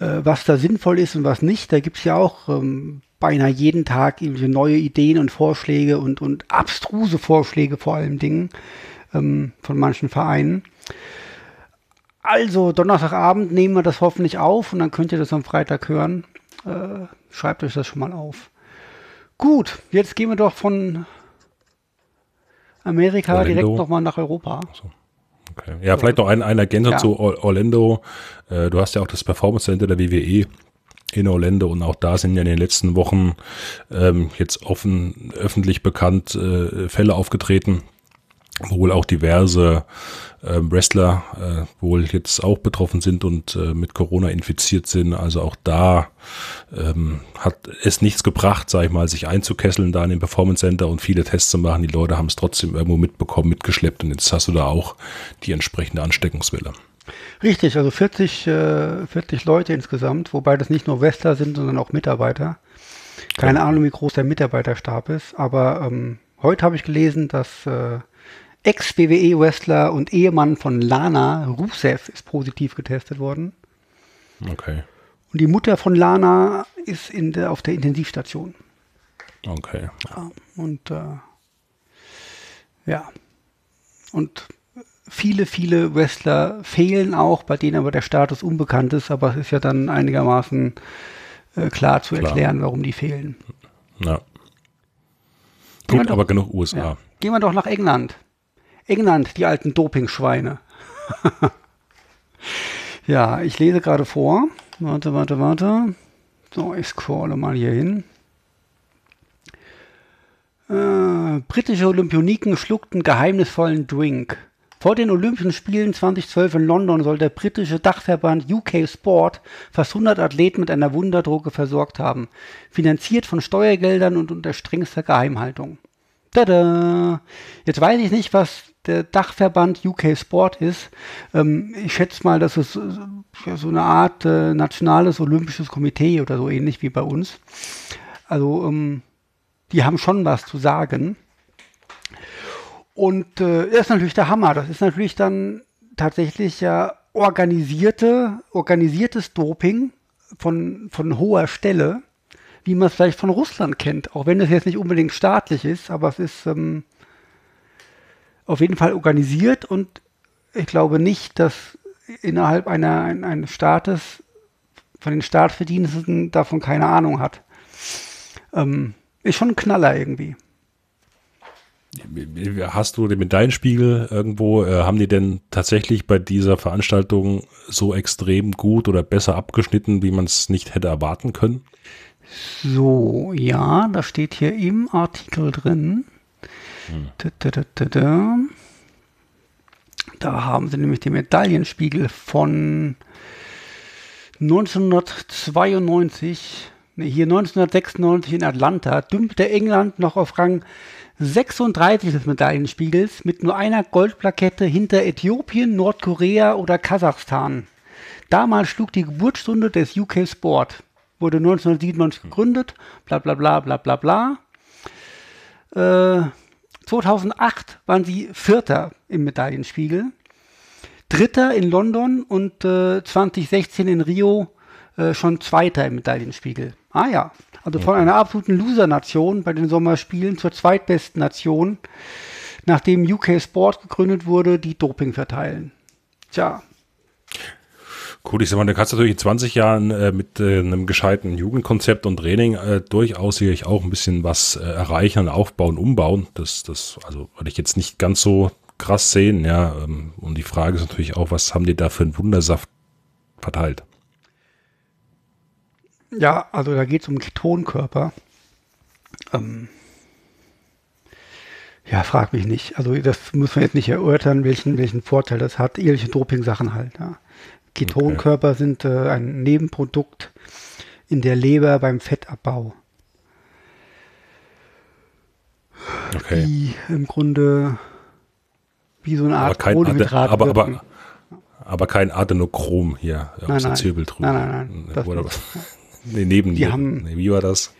äh, was da sinnvoll ist und was nicht. Da gibt es ja auch ähm, beinahe jeden Tag irgendwie neue Ideen und Vorschläge und, und abstruse Vorschläge vor allen Dingen ähm, von manchen Vereinen. Also Donnerstagabend nehmen wir das hoffentlich auf und dann könnt ihr das am Freitag hören. Äh, schreibt euch das schon mal auf. Gut, jetzt gehen wir doch von Amerika Orlando. direkt nochmal nach Europa. So. Okay. Ja, vielleicht noch ein, ein Ergänzung ja. zu Orlando. Äh, du hast ja auch das Performance Center der WWE in Orlando und auch da sind ja in den letzten Wochen ähm, jetzt offen öffentlich bekannt äh, Fälle aufgetreten, wohl auch diverse äh, Wrestler äh, wohl jetzt auch betroffen sind und äh, mit Corona infiziert sind. Also auch da ähm, hat es nichts gebracht, sag ich mal, sich einzukesseln da in dem Performance Center und viele Tests zu machen. Die Leute haben es trotzdem irgendwo mitbekommen, mitgeschleppt und jetzt hast du da auch die entsprechende Ansteckungswelle. Richtig, also 40, äh, 40 Leute insgesamt, wobei das nicht nur Wrestler sind, sondern auch Mitarbeiter. Keine ja. Ahnung, wie groß der Mitarbeiterstab ist, aber ähm, heute habe ich gelesen, dass äh, Ex-WWE-Wrestler und Ehemann von Lana, Rusev, ist positiv getestet worden. Okay. Und die Mutter von Lana ist in der, auf der Intensivstation. Okay. Ja, und äh, ja. Und viele, viele Wrestler fehlen auch, bei denen aber der Status unbekannt ist, aber es ist ja dann einigermaßen äh, klar zu klar. erklären, warum die fehlen. Ja. Gut, aber genug USA. Ja. Gehen wir doch nach England. England, die alten Dopingschweine. ja, ich lese gerade vor. Warte, warte, warte. So, ich scrolle mal hier hin. Äh, britische Olympioniken schluckten geheimnisvollen Drink. Vor den Olympischen Spielen 2012 in London soll der britische Dachverband UK Sport fast 100 Athleten mit einer Wunderdroge versorgt haben, finanziert von Steuergeldern und unter strengster Geheimhaltung. Tada! Jetzt weiß ich nicht, was der Dachverband UK Sport ist. Ähm, ich schätze mal, dass es äh, so eine Art äh, nationales olympisches Komitee oder so ähnlich wie bei uns. Also ähm, die haben schon was zu sagen. Und äh, das ist natürlich der Hammer. Das ist natürlich dann tatsächlich ja organisierte, organisiertes Doping von, von hoher Stelle, wie man es vielleicht von Russland kennt. Auch wenn es jetzt nicht unbedingt staatlich ist, aber es ist ähm, auf jeden Fall organisiert und ich glaube nicht, dass innerhalb einer, eines Staates von den Staatsverdiensten davon keine Ahnung hat. Ähm, ist schon ein Knaller irgendwie. Hast du den Medaillenspiegel irgendwo, äh, haben die denn tatsächlich bei dieser Veranstaltung so extrem gut oder besser abgeschnitten, wie man es nicht hätte erwarten können? So, ja, da steht hier im Artikel drin. Hm. Da, haben sie nämlich den Medaillenspiegel von 1992 hier 1996 in Atlanta dümpte England noch auf Rang 36 des Medaillenspiegels mit nur einer Goldplakette hinter Äthiopien, Nordkorea oder Kasachstan. Damals schlug die Geburtsstunde des UK Sport. Wurde 1997 gegründet, bla bla bla bla bla bla. Äh, 2008 waren sie Vierter im Medaillenspiegel. Dritter in London und äh, 2016 in Rio äh, schon Zweiter im Medaillenspiegel. Ah ja, also von einer absoluten Loser-Nation bei den Sommerspielen zur zweitbesten Nation, nachdem UK Sport gegründet wurde, die Doping verteilen. Tja. Cool, ich sag mal, du kannst natürlich in 20 Jahren äh, mit äh, einem gescheiten Jugendkonzept und Training äh, durchaus sicherlich auch ein bisschen was äh, erreichen, aufbauen, umbauen. Das, das, also würde ich jetzt nicht ganz so krass sehen, ja. Ähm, und die Frage ist natürlich auch, was haben die da für einen Wundersaft verteilt? Ja, also da geht es um Ketonkörper. Ähm, ja, frag mich nicht. Also das muss man jetzt nicht erörtern, welchen, welchen Vorteil das hat. Ähnliche Doping-Sachen halt. Ja. Ketonkörper okay. sind äh, ein Nebenprodukt in der Leber beim Fettabbau. Okay. Die im Grunde wie so eine Art aber Kohlenhydrat. Aber, aber, aber, kein Adenochrom hier nein, aus der Zirbeldrüse. Nein, nein, nein. Das Nee, neben die haben, nee, wie war das?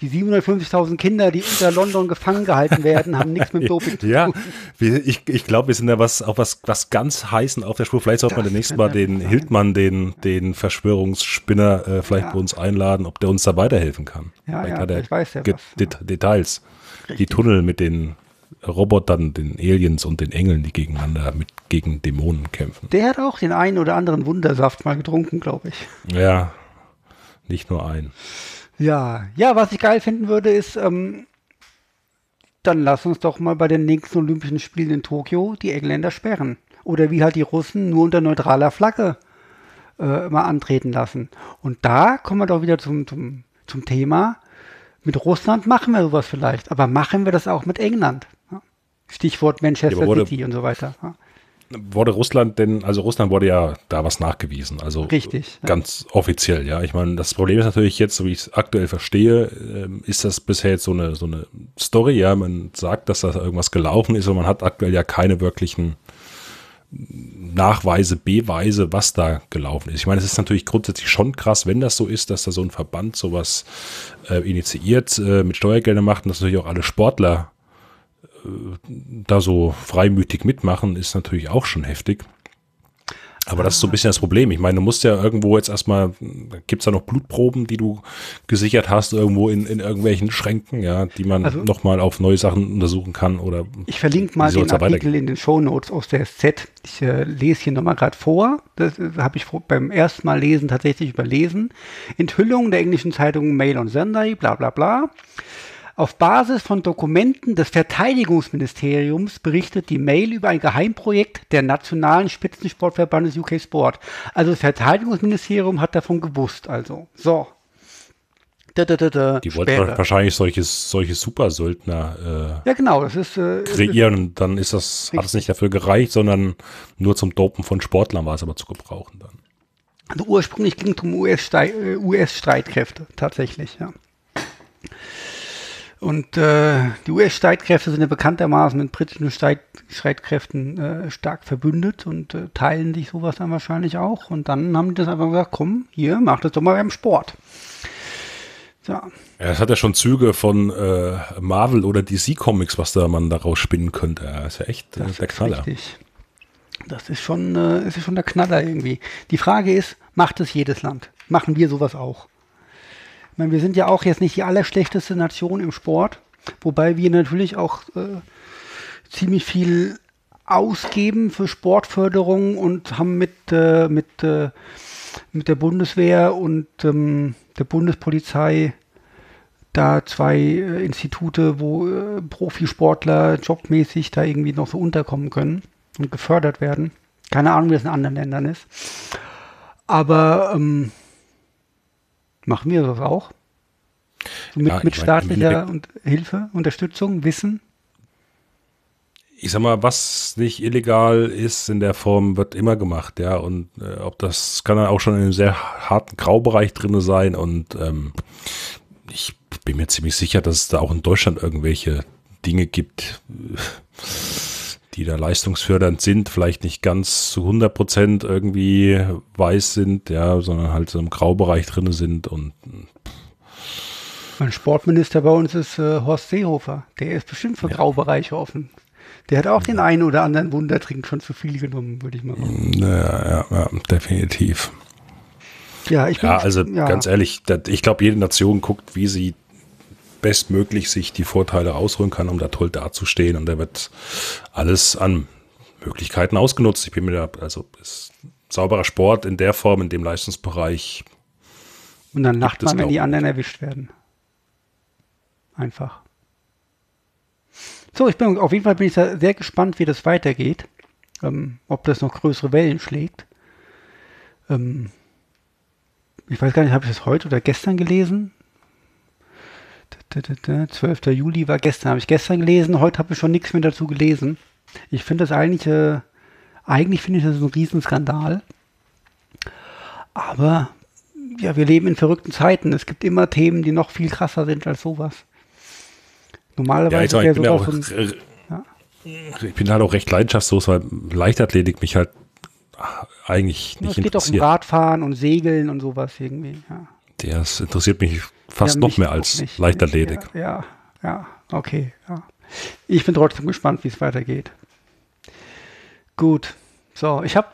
Die 750.000 Kinder, die unter London gefangen gehalten werden, haben nichts mit Doping zu tun. Ja, ich, ich glaube, wir sind da was, auf was, was ganz heißen auf der Spur. Vielleicht sollte man demnächst mal den sein. Hildmann, den, den Verschwörungsspinner, äh, vielleicht ja. bei uns einladen, ob der uns da weiterhelfen kann. Ja, ja, ich weiß ja was. Det Details. Richtig. Die Tunnel mit den Robotern, den Aliens und den Engeln, die gegeneinander mit gegen Dämonen kämpfen. Der hat auch den einen oder anderen Wundersaft mal getrunken, glaube ich. Ja, nicht nur ein. Ja, ja, was ich geil finden würde, ist, ähm, dann lass uns doch mal bei den nächsten Olympischen Spielen in Tokio die Engländer sperren. Oder wie halt die Russen nur unter neutraler Flagge äh, mal antreten lassen. Und da kommen wir doch wieder zum, zum, zum Thema. Mit Russland machen wir sowas vielleicht, aber machen wir das auch mit England? Stichwort Manchester ja, City und so weiter wurde Russland denn, also Russland wurde ja da was nachgewiesen, also Richtig, ganz ja. offiziell, ja. Ich meine, das Problem ist natürlich jetzt, so wie ich es aktuell verstehe, ähm, ist das bisher jetzt so eine, so eine Story, ja. Man sagt, dass da irgendwas gelaufen ist, aber man hat aktuell ja keine wirklichen Nachweise, Beweise, was da gelaufen ist. Ich meine, es ist natürlich grundsätzlich schon krass, wenn das so ist, dass da so ein Verband sowas äh, initiiert, äh, mit Steuergeldern macht und dass natürlich auch alle Sportler da so freimütig mitmachen, ist natürlich auch schon heftig. Aber das ist so ein bisschen das Problem. Ich meine, du musst ja irgendwo jetzt erstmal, gibt es da noch Blutproben, die du gesichert hast, irgendwo in, in irgendwelchen Schränken, ja, die man also, nochmal auf neue Sachen untersuchen kann oder. Ich verlinke mal den Artikel in den Show Notes aus der SZ. Ich äh, lese hier nochmal gerade vor. Das äh, habe ich beim ersten Mal lesen tatsächlich überlesen. Enthüllung der englischen Zeitung Mail on Sunday, bla bla bla. Auf Basis von Dokumenten des Verteidigungsministeriums berichtet die Mail über ein Geheimprojekt der nationalen Spitzensportverbandes UK Sport. Also das Verteidigungsministerium hat davon gewusst. Also so. Da, da, da, Die wollten später. wahrscheinlich solche, solche Supersöldner Ja, genau, das ist, äh, äh, kreieren. Und dann ist das, hat es nicht dafür gereicht, sondern nur zum Dopen von Sportlern war es aber zu gebrauchen dann. Also ursprünglich ging es um US-Stei- äh, US-Streitkräfte, tatsächlich, ja. Und äh, die US-Streitkräfte sind ja bekanntermaßen mit britischen Streit Streitkräften äh, stark verbündet und äh, teilen sich sowas dann wahrscheinlich auch. Und dann haben die das einfach gesagt, komm, hier, mach das doch mal beim Sport. So, Ja, es hat ja schon Züge von äh, Marvel oder DC Comics, was da man daraus spinnen könnte. Ja, ist ja echt äh, das der ist Knaller. richtig. Das ist schon, äh, ist schon der Knaller irgendwie. Die Frage ist, macht es jedes Land? Machen wir sowas auch? Ich meine, wir sind ja auch jetzt nicht die allerschlechteste Nation im Sport, wobei wir natürlich auch äh, ziemlich viel ausgeben für Sportförderung und haben mit, äh, mit, äh, mit der Bundeswehr und ähm, der Bundespolizei da zwei äh, Institute, wo äh, Profisportler jobmäßig da irgendwie noch so unterkommen können und gefördert werden. Keine Ahnung, wie das in anderen Ländern ist. Aber ähm, machen wir das auch? Mit, Ja, mit staatlicher und Hilfe, Unterstützung, Wissen? Ich sag mal, was nicht illegal ist in der Form, wird immer gemacht, ja. Und äh, ob das kann dann auch schon in einem sehr harten Graubereich drin sein. Und ähm, ich bin mir ziemlich sicher, dass es da auch in Deutschland irgendwelche Dinge gibt, die da leistungsfördernd sind, vielleicht nicht ganz zu 100 Prozent irgendwie weiß sind, ja, sondern halt so im Graubereich drin sind und Mein Sportminister bei uns ist äh, Horst Seehofer. Der ist bestimmt für Graubereiche offen. Der hat auch den einen oder anderen Wundertrink schon zu viel genommen, würde ich mal sagen. ja, ja, ja definitiv. Ja, ich bin, Ja, also ja, ganz ehrlich, ich glaube, jede Nation guckt, wie sie bestmöglich sich die Vorteile ausholen kann, um da toll dazustehen. Und da wird alles an Möglichkeiten ausgenutzt. Ich bin mir da, also ist sauberer Sport in der Form, in dem Leistungsbereich. Und dann lacht man, wenn die anderen erwischt werden. Einfach. So, ich bin auf jeden Fall bin ich da sehr gespannt, wie das weitergeht. Ähm, ob das noch größere Wellen schlägt. Ähm, ich weiß gar nicht, habe ich das heute oder gestern gelesen? Da, da, da, da, 12. Juli war gestern, habe ich gestern gelesen, heute habe ich schon nichts mehr dazu gelesen. Ich finde das eigentlich, äh, eigentlich finde ich das ein Riesenskandal. Aber ja, wir leben in verrückten Zeiten. Es gibt immer Themen, die noch viel krasser sind als sowas. Normalerweise Ja, ich, sag, wäre ich, bin auch, so ein, äh, ich bin halt auch recht leidenschaftslos, weil Leichtathletik mich halt eigentlich Ja, nicht es geht auch um interessiert. Radfahren und Segeln und sowas irgendwie. Ja. Das interessiert mich fast Ja, noch mehr als nicht. Leichtathletik. Ja, ja, ja, okay. Ja. Ich bin trotzdem gespannt, wie es weitergeht. Gut. So, ich habe,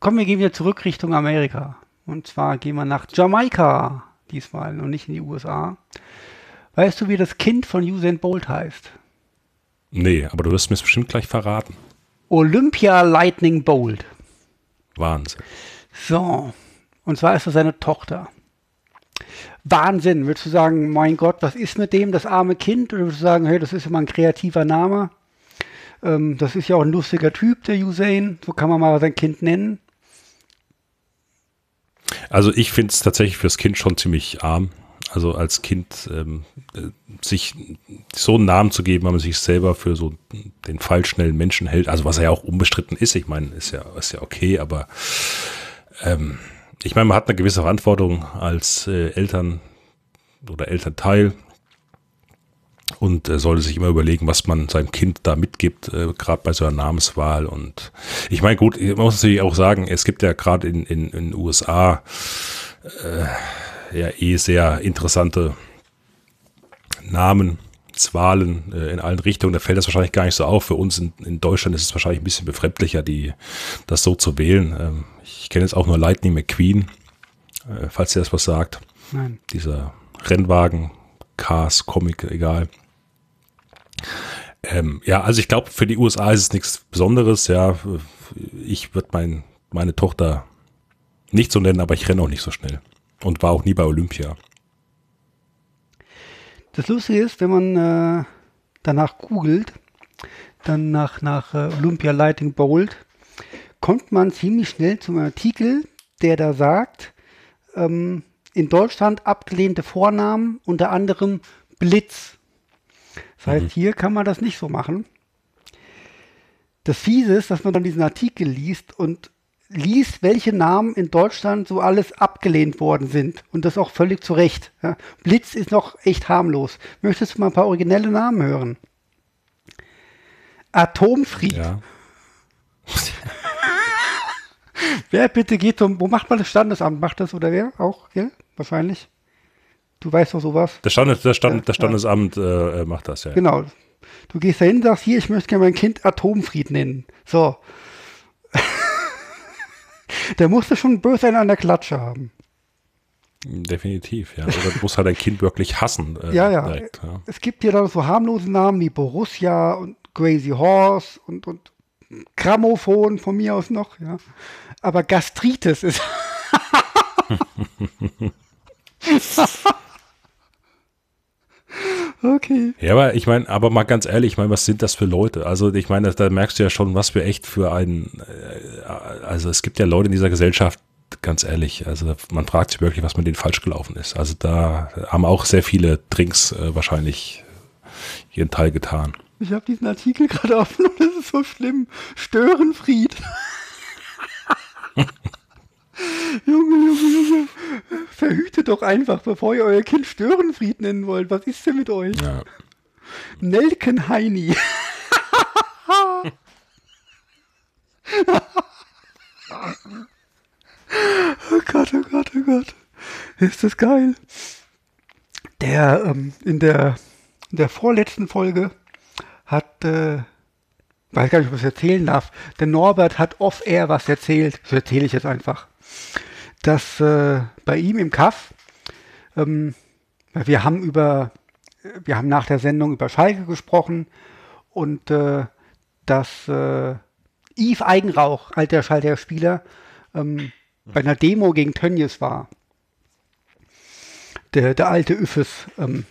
kommen wir gehen wieder zurück Richtung Amerika. Und zwar gehen wir nach Jamaika diesmal und nicht in die USA. Weißt du, wie das Kind von Usain Bolt heißt? Nee, aber du wirst mir es bestimmt gleich verraten. Olympia Lightning Bolt. Wahnsinn. So, und zwar ist das seine Tochter. Wahnsinn, würdest du sagen, mein Gott, was ist mit dem, das arme Kind? Oder würdest du sagen, hey, das ist immer ein kreativer Name? Ähm, das ist ja auch ein lustiger Typ, der Usain, so kann man mal sein Kind nennen. Also ich finde es tatsächlich fürs Kind schon ziemlich arm. Also als Kind ähm, äh, sich so einen Namen zu geben, wenn man sich selber für so den fallschnellen Menschen hält, also was er ja auch unbestritten ist, ich meine, ist ja, ist ja okay, aber ähm, ich meine, man hat eine gewisse Verantwortung als äh, Eltern oder Elternteil und äh, sollte sich immer überlegen, was man seinem Kind da mitgibt, äh, gerade bei so einer Namenswahl. Und ich meine, gut, man muss natürlich auch sagen, es gibt ja gerade in, in, in den USA äh, ja eh sehr interessante Namen, Wahlen äh, in allen Richtungen. Da fällt das wahrscheinlich gar nicht so auf. Für uns in, in Deutschland ist es wahrscheinlich ein bisschen befremdlicher, die, das so zu wählen. Ähm, ich kenne jetzt auch nur Lightning McQueen, äh, falls ihr das was sagt. Nein. Dieser Rennwagen, Cars, Comic, egal. Ähm, ja, also ich glaube, für die USA ist es nichts Besonderes. Ja, ich würde mein, meine Tochter nicht so nennen, aber ich renne auch nicht so schnell. Und war auch nie bei Olympia. Das Lustige ist, wenn man äh, danach googelt, dann nach, nach äh, Olympia Lightning Bolt, kommt man ziemlich schnell zum Artikel, der da sagt, ähm, in Deutschland abgelehnte Vornamen, unter anderem Blitz. Das heißt, hier kann man das nicht so machen. Das Fiese ist, dass man dann diesen Artikel liest und liest, welche Namen in Deutschland so alles abgelehnt worden sind. Und das auch völlig zu Recht. Ja. Blitz ist noch echt harmlos. Möchtest du mal ein paar originelle Namen hören? Atomfried. Ja. Wer bitte geht zum, wo macht man das Standesamt? Macht das oder wer? Auch, ja? Wahrscheinlich. Du weißt doch sowas. Das, Stand, das, Stand, das Standesamt äh, äh, macht das, ja. Genau. Du gehst dahin, sagst, hier, ich möchte gerne mein Kind Atomfried nennen. So. Der musste schon böse einen an der Klatsche haben. Definitiv, ja. Oder du musst halt dein Kind wirklich hassen. Äh, Ja, ja. Direkt, ja. Es gibt ja dann so harmlose Namen wie Borussia und Crazy Horse und, und Grammophon von mir aus noch, ja. Aber Gastritis ist. okay. Ja, aber ich meine, aber mal ganz ehrlich, ich meine, was sind das für Leute? Also ich meine, da merkst du ja schon, was wir echt für ein, äh, also es gibt ja Leute in dieser Gesellschaft, ganz ehrlich, also man fragt sich wirklich, was mit denen falsch gelaufen ist. Also da haben auch sehr viele Drinks äh, wahrscheinlich ihren Teil getan. Ich habe diesen Artikel gerade offen und das ist so schlimm. Störenfried. Junge, Junge, Junge. Verhütet doch einfach, bevor ihr euer Kind Störenfried nennen wollt. Was ist denn mit euch? Ja. Nelkenheini. oh Gott, oh Gott, oh Gott. Ist das geil. Der, ähm, in der, in der vorletzten Folge hat, äh, weiß gar nicht, ob ich es erzählen darf, der Norbert hat off-air was erzählt. Das erzähle ich jetzt einfach. Dass äh, bei ihm im Kaff, ähm, wir haben über, wir haben nach der Sendung über Schalke gesprochen und äh, dass äh, Yves Eigenrauch, alter Schalker Spieler, ähm, bei einer Demo gegen Tönnies war. Der, der alte Üffes. Ähm,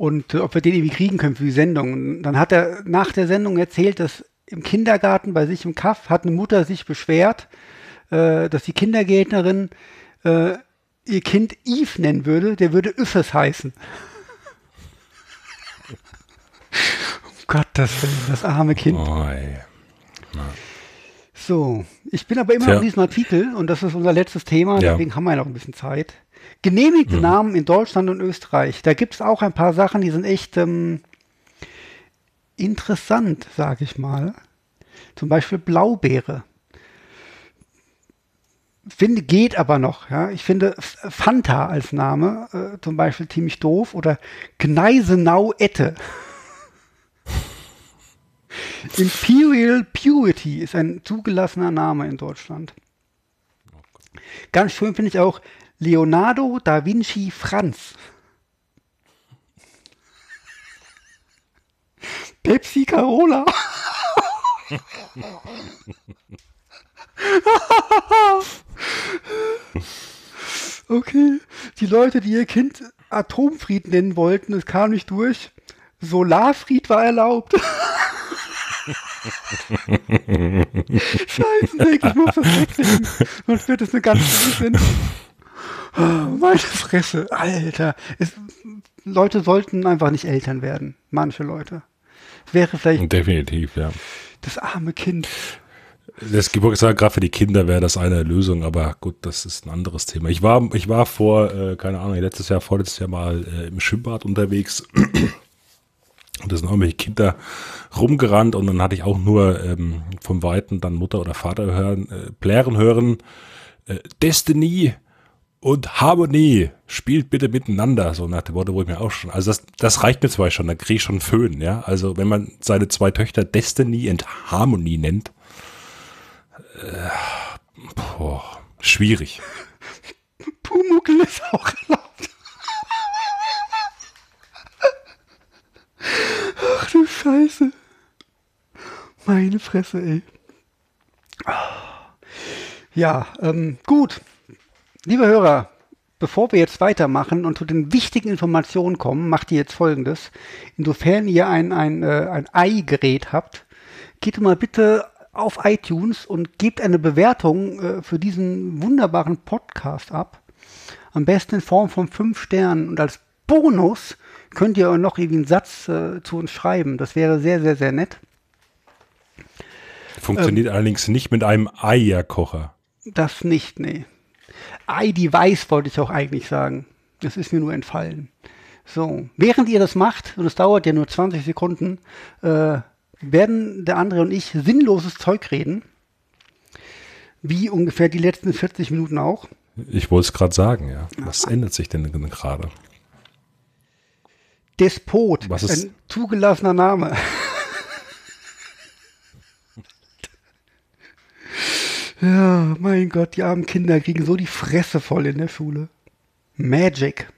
und ob wir den irgendwie kriegen können für die Sendung. Und dann hat er nach der Sendung erzählt, dass im Kindergarten bei sich im Kaff hat eine Mutter sich beschwert, äh, dass die Kindergärtnerin äh, ihr Kind Yves nennen würde, der würde Üffes heißen. um Gottes Willen, das arme Kind. Oh. So, ich bin aber immer Tja. auf diesem Artikel und das ist unser letztes Thema, Ja. deswegen haben wir ja noch ein bisschen Zeit. Genehmigte Namen in Deutschland und Österreich. Da gibt es auch ein paar Sachen, die sind echt ähm, interessant, sage ich mal. Zum Beispiel Blaubeere. Finde, geht aber noch. Ja? Ich finde Fanta als Name äh, zum Beispiel ziemlich doof oder Gneisenau-Ette. Imperial Purity ist ein zugelassener Name in Deutschland. Ganz schön finde ich auch Leonardo da Vinci Franz. Pepsi Carola. okay, die Leute, die ihr Kind Atomfried nennen wollten, es kam nicht durch. Solarfried war erlaubt. Scheiße, ich muss das wegnehmen. Sonst wird es eine ganz Sinn. Meine Fresse, Alter. Es, Leute sollten einfach nicht Eltern werden. Manche Leute. Wäre vielleicht Definitiv, ja. das arme Kind. Das sagen, gerade für die Kinder wäre das eine Lösung, aber gut, das ist ein anderes Thema. Ich war, ich war vor, äh, keine Ahnung, letztes Jahr, vorletztes Jahr mal äh, im Schwimmbad unterwegs. Und da sind irgendwelche Kinder rumgerannt und dann hatte ich auch nur ähm, vom Weiten dann Mutter oder Vater hören, äh, plären hören, äh, Destiny und Harmonie spielt bitte miteinander, so nach dem Motto, wo ich mir auch schon, also das, das reicht mir zwar schon, da kriege ich schon Föhn, ja, also wenn man seine zwei Töchter Destiny und Harmony nennt, Boah, schwierig. Pumuckel ist auch erlaubt. Ach du Scheiße. Meine Fresse, ey. Ja, ähm, gut. Liebe Hörer, bevor wir jetzt weitermachen und zu den wichtigen Informationen kommen, macht ihr jetzt folgendes. Insofern ihr ein, ein, äh, ein i-Gerät habt, geht mal bitte auf iTunes und gebt eine Bewertung äh, für diesen wunderbaren Podcast ab. Am besten in Form von fünf Sternen. Und als Bonus könnt ihr noch irgendwie einen Satz äh, zu uns schreiben. Das wäre sehr, sehr, sehr nett. Funktioniert ähm, allerdings nicht mit einem Eierkocher. Das nicht, nee. iDevice wollte ich auch eigentlich sagen. Das ist mir nur entfallen. So, während ihr das macht, und es dauert ja nur 20 Sekunden, äh, werden der andere und ich sinnloses Zeug reden. Wie ungefähr die letzten 40 Minuten auch. Ich wollte es gerade sagen, ja. Was Aha. ändert sich denn gerade? Despot, Was ist ein zugelassener Name. ja, mein Gott, die armen Kinder kriegen so die Fresse voll in der Schule. Magic.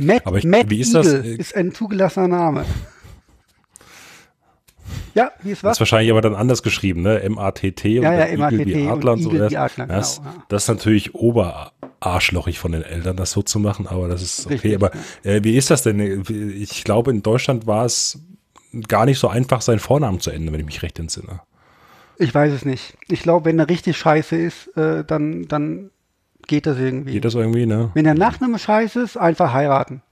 Matt, Aber ich, Matt wie ist Eagle das? ist ein zugelassener Name. Ja, wie ist was? Das ist wahrscheinlich aber dann anders geschrieben, ne? M-A-T-T und ja, ja, Igel wie Adler und, und so. Wie Adler, das, genau, ja. das ist natürlich oberarschlochig von den Eltern, das so zu machen, aber das ist okay. Richtig, aber äh, wie ist das denn? Ich glaube, in Deutschland war es gar nicht so einfach, seinen Vornamen zu ändern, wenn ich mich recht entsinne. Ich weiß es nicht. Ich glaube, wenn er richtig scheiße ist, äh, dann, dann geht das irgendwie. Geht das irgendwie, ne? Wenn der Nachname scheiße ist, einfach heiraten.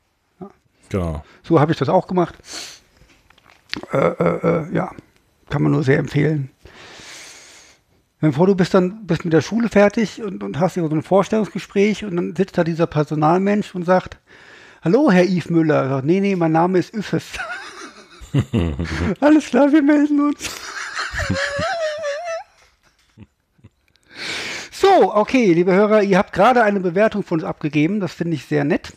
Ja. Genau. So habe ich das auch gemacht. Äh, äh, äh, ja, kann man nur sehr empfehlen. Bevor du bist dann bist mit der Schule fertig und, und hast so ein Vorstellungsgespräch und dann sitzt da dieser Personalmensch und sagt, Hallo, Herr Yves Müller. Sagt, nee, nee, mein Name ist Üffes. Alles klar, wir melden uns. so, okay, liebe Hörer, ihr habt gerade eine Bewertung von uns abgegeben. Das finde ich sehr nett.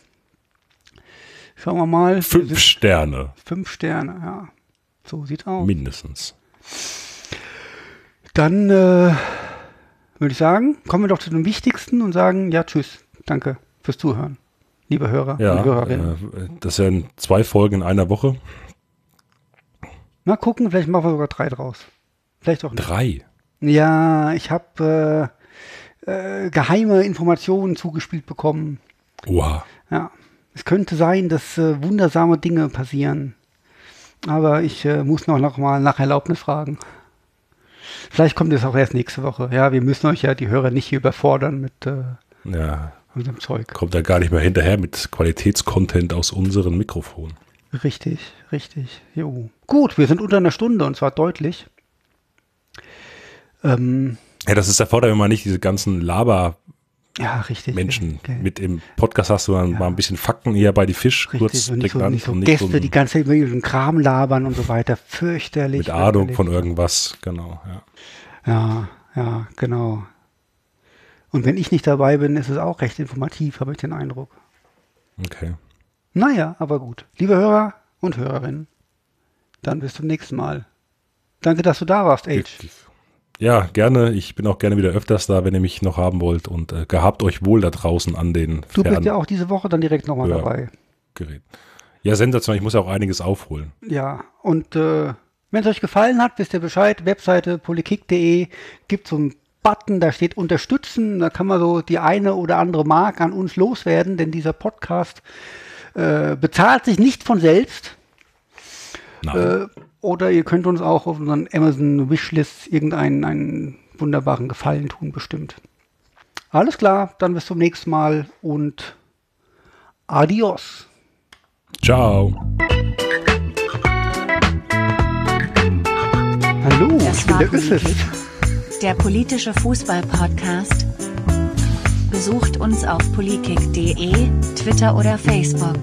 Schauen wir mal. Fünf Sterne. Fünft Sterne, ja. So sieht aus. Mindestens. Dann äh, würde ich sagen, kommen wir doch zu dem Wichtigsten und sagen, ja, tschüss. Danke fürs Zuhören, liebe Hörer ja, und Hörerinnen. Äh, das sind zwei Folgen in einer Woche. Mal gucken, vielleicht machen wir sogar drei draus. Vielleicht auch nicht. Drei? Ja, ich habe äh, geheime Informationen zugespielt bekommen. Wow. Ja, es könnte sein, dass äh, wundersame Dinge passieren. Aber ich äh, muss noch, noch mal nach Erlaubnis fragen. Vielleicht kommt es auch erst nächste Woche. Ja, wir müssen euch ja die Hörer nicht hier überfordern mit äh, ja. unserem Zeug. Kommt da gar nicht mehr hinterher mit Qualitätscontent aus unseren Mikrofonen. Richtig, richtig. Jo. Gut, wir sind unter einer Stunde und zwar deutlich. Ähm, ja, das ist der Vorteil, wenn man nicht diese ganzen Laber ja, richtig. Menschen okay. mit im Podcast hast du dann ja. mal ein bisschen Fakten eher bei die Fisch richtig. kurz und nicht so, nicht so nicht Gäste, so die ganze über ihren Kram labern und so weiter. Fürchterlich. Mit Ahnung von irgendwas, genau. Ja. ja, ja, genau. Und wenn ich nicht dabei bin, ist es auch recht informativ, habe ich den Eindruck. Okay. Naja, aber gut. Liebe Hörer und Hörerinnen, dann bis zum nächsten Mal. Danke, dass du da warst, Age. Ja, gerne. Ich bin auch gerne wieder öfters da, wenn ihr mich noch haben wollt. Und äh, gehabt euch wohl da draußen an den Du bist ja auch diese Woche dann direkt nochmal dabei. Gerät. Ja, sensationell. Ich muss ja auch einiges aufholen. Ja, und äh, wenn es euch gefallen hat, wisst ihr Bescheid. Webseite polikick.de gibt so einen Button, da steht Unterstützen. Da kann man so die eine oder andere Mark an uns loswerden, denn dieser Podcast äh, bezahlt sich nicht von selbst. Nein. Oder ihr könnt uns auch auf unseren Amazon Wishlist irgendeinen einen wunderbaren Gefallen tun, bestimmt. Alles klar, dann bis zum nächsten Mal und adios. Ciao. Hallo, das ich bin der Politik, der politische Fußball-Podcast. Besucht uns auf polikick.de, Twitter oder Facebook.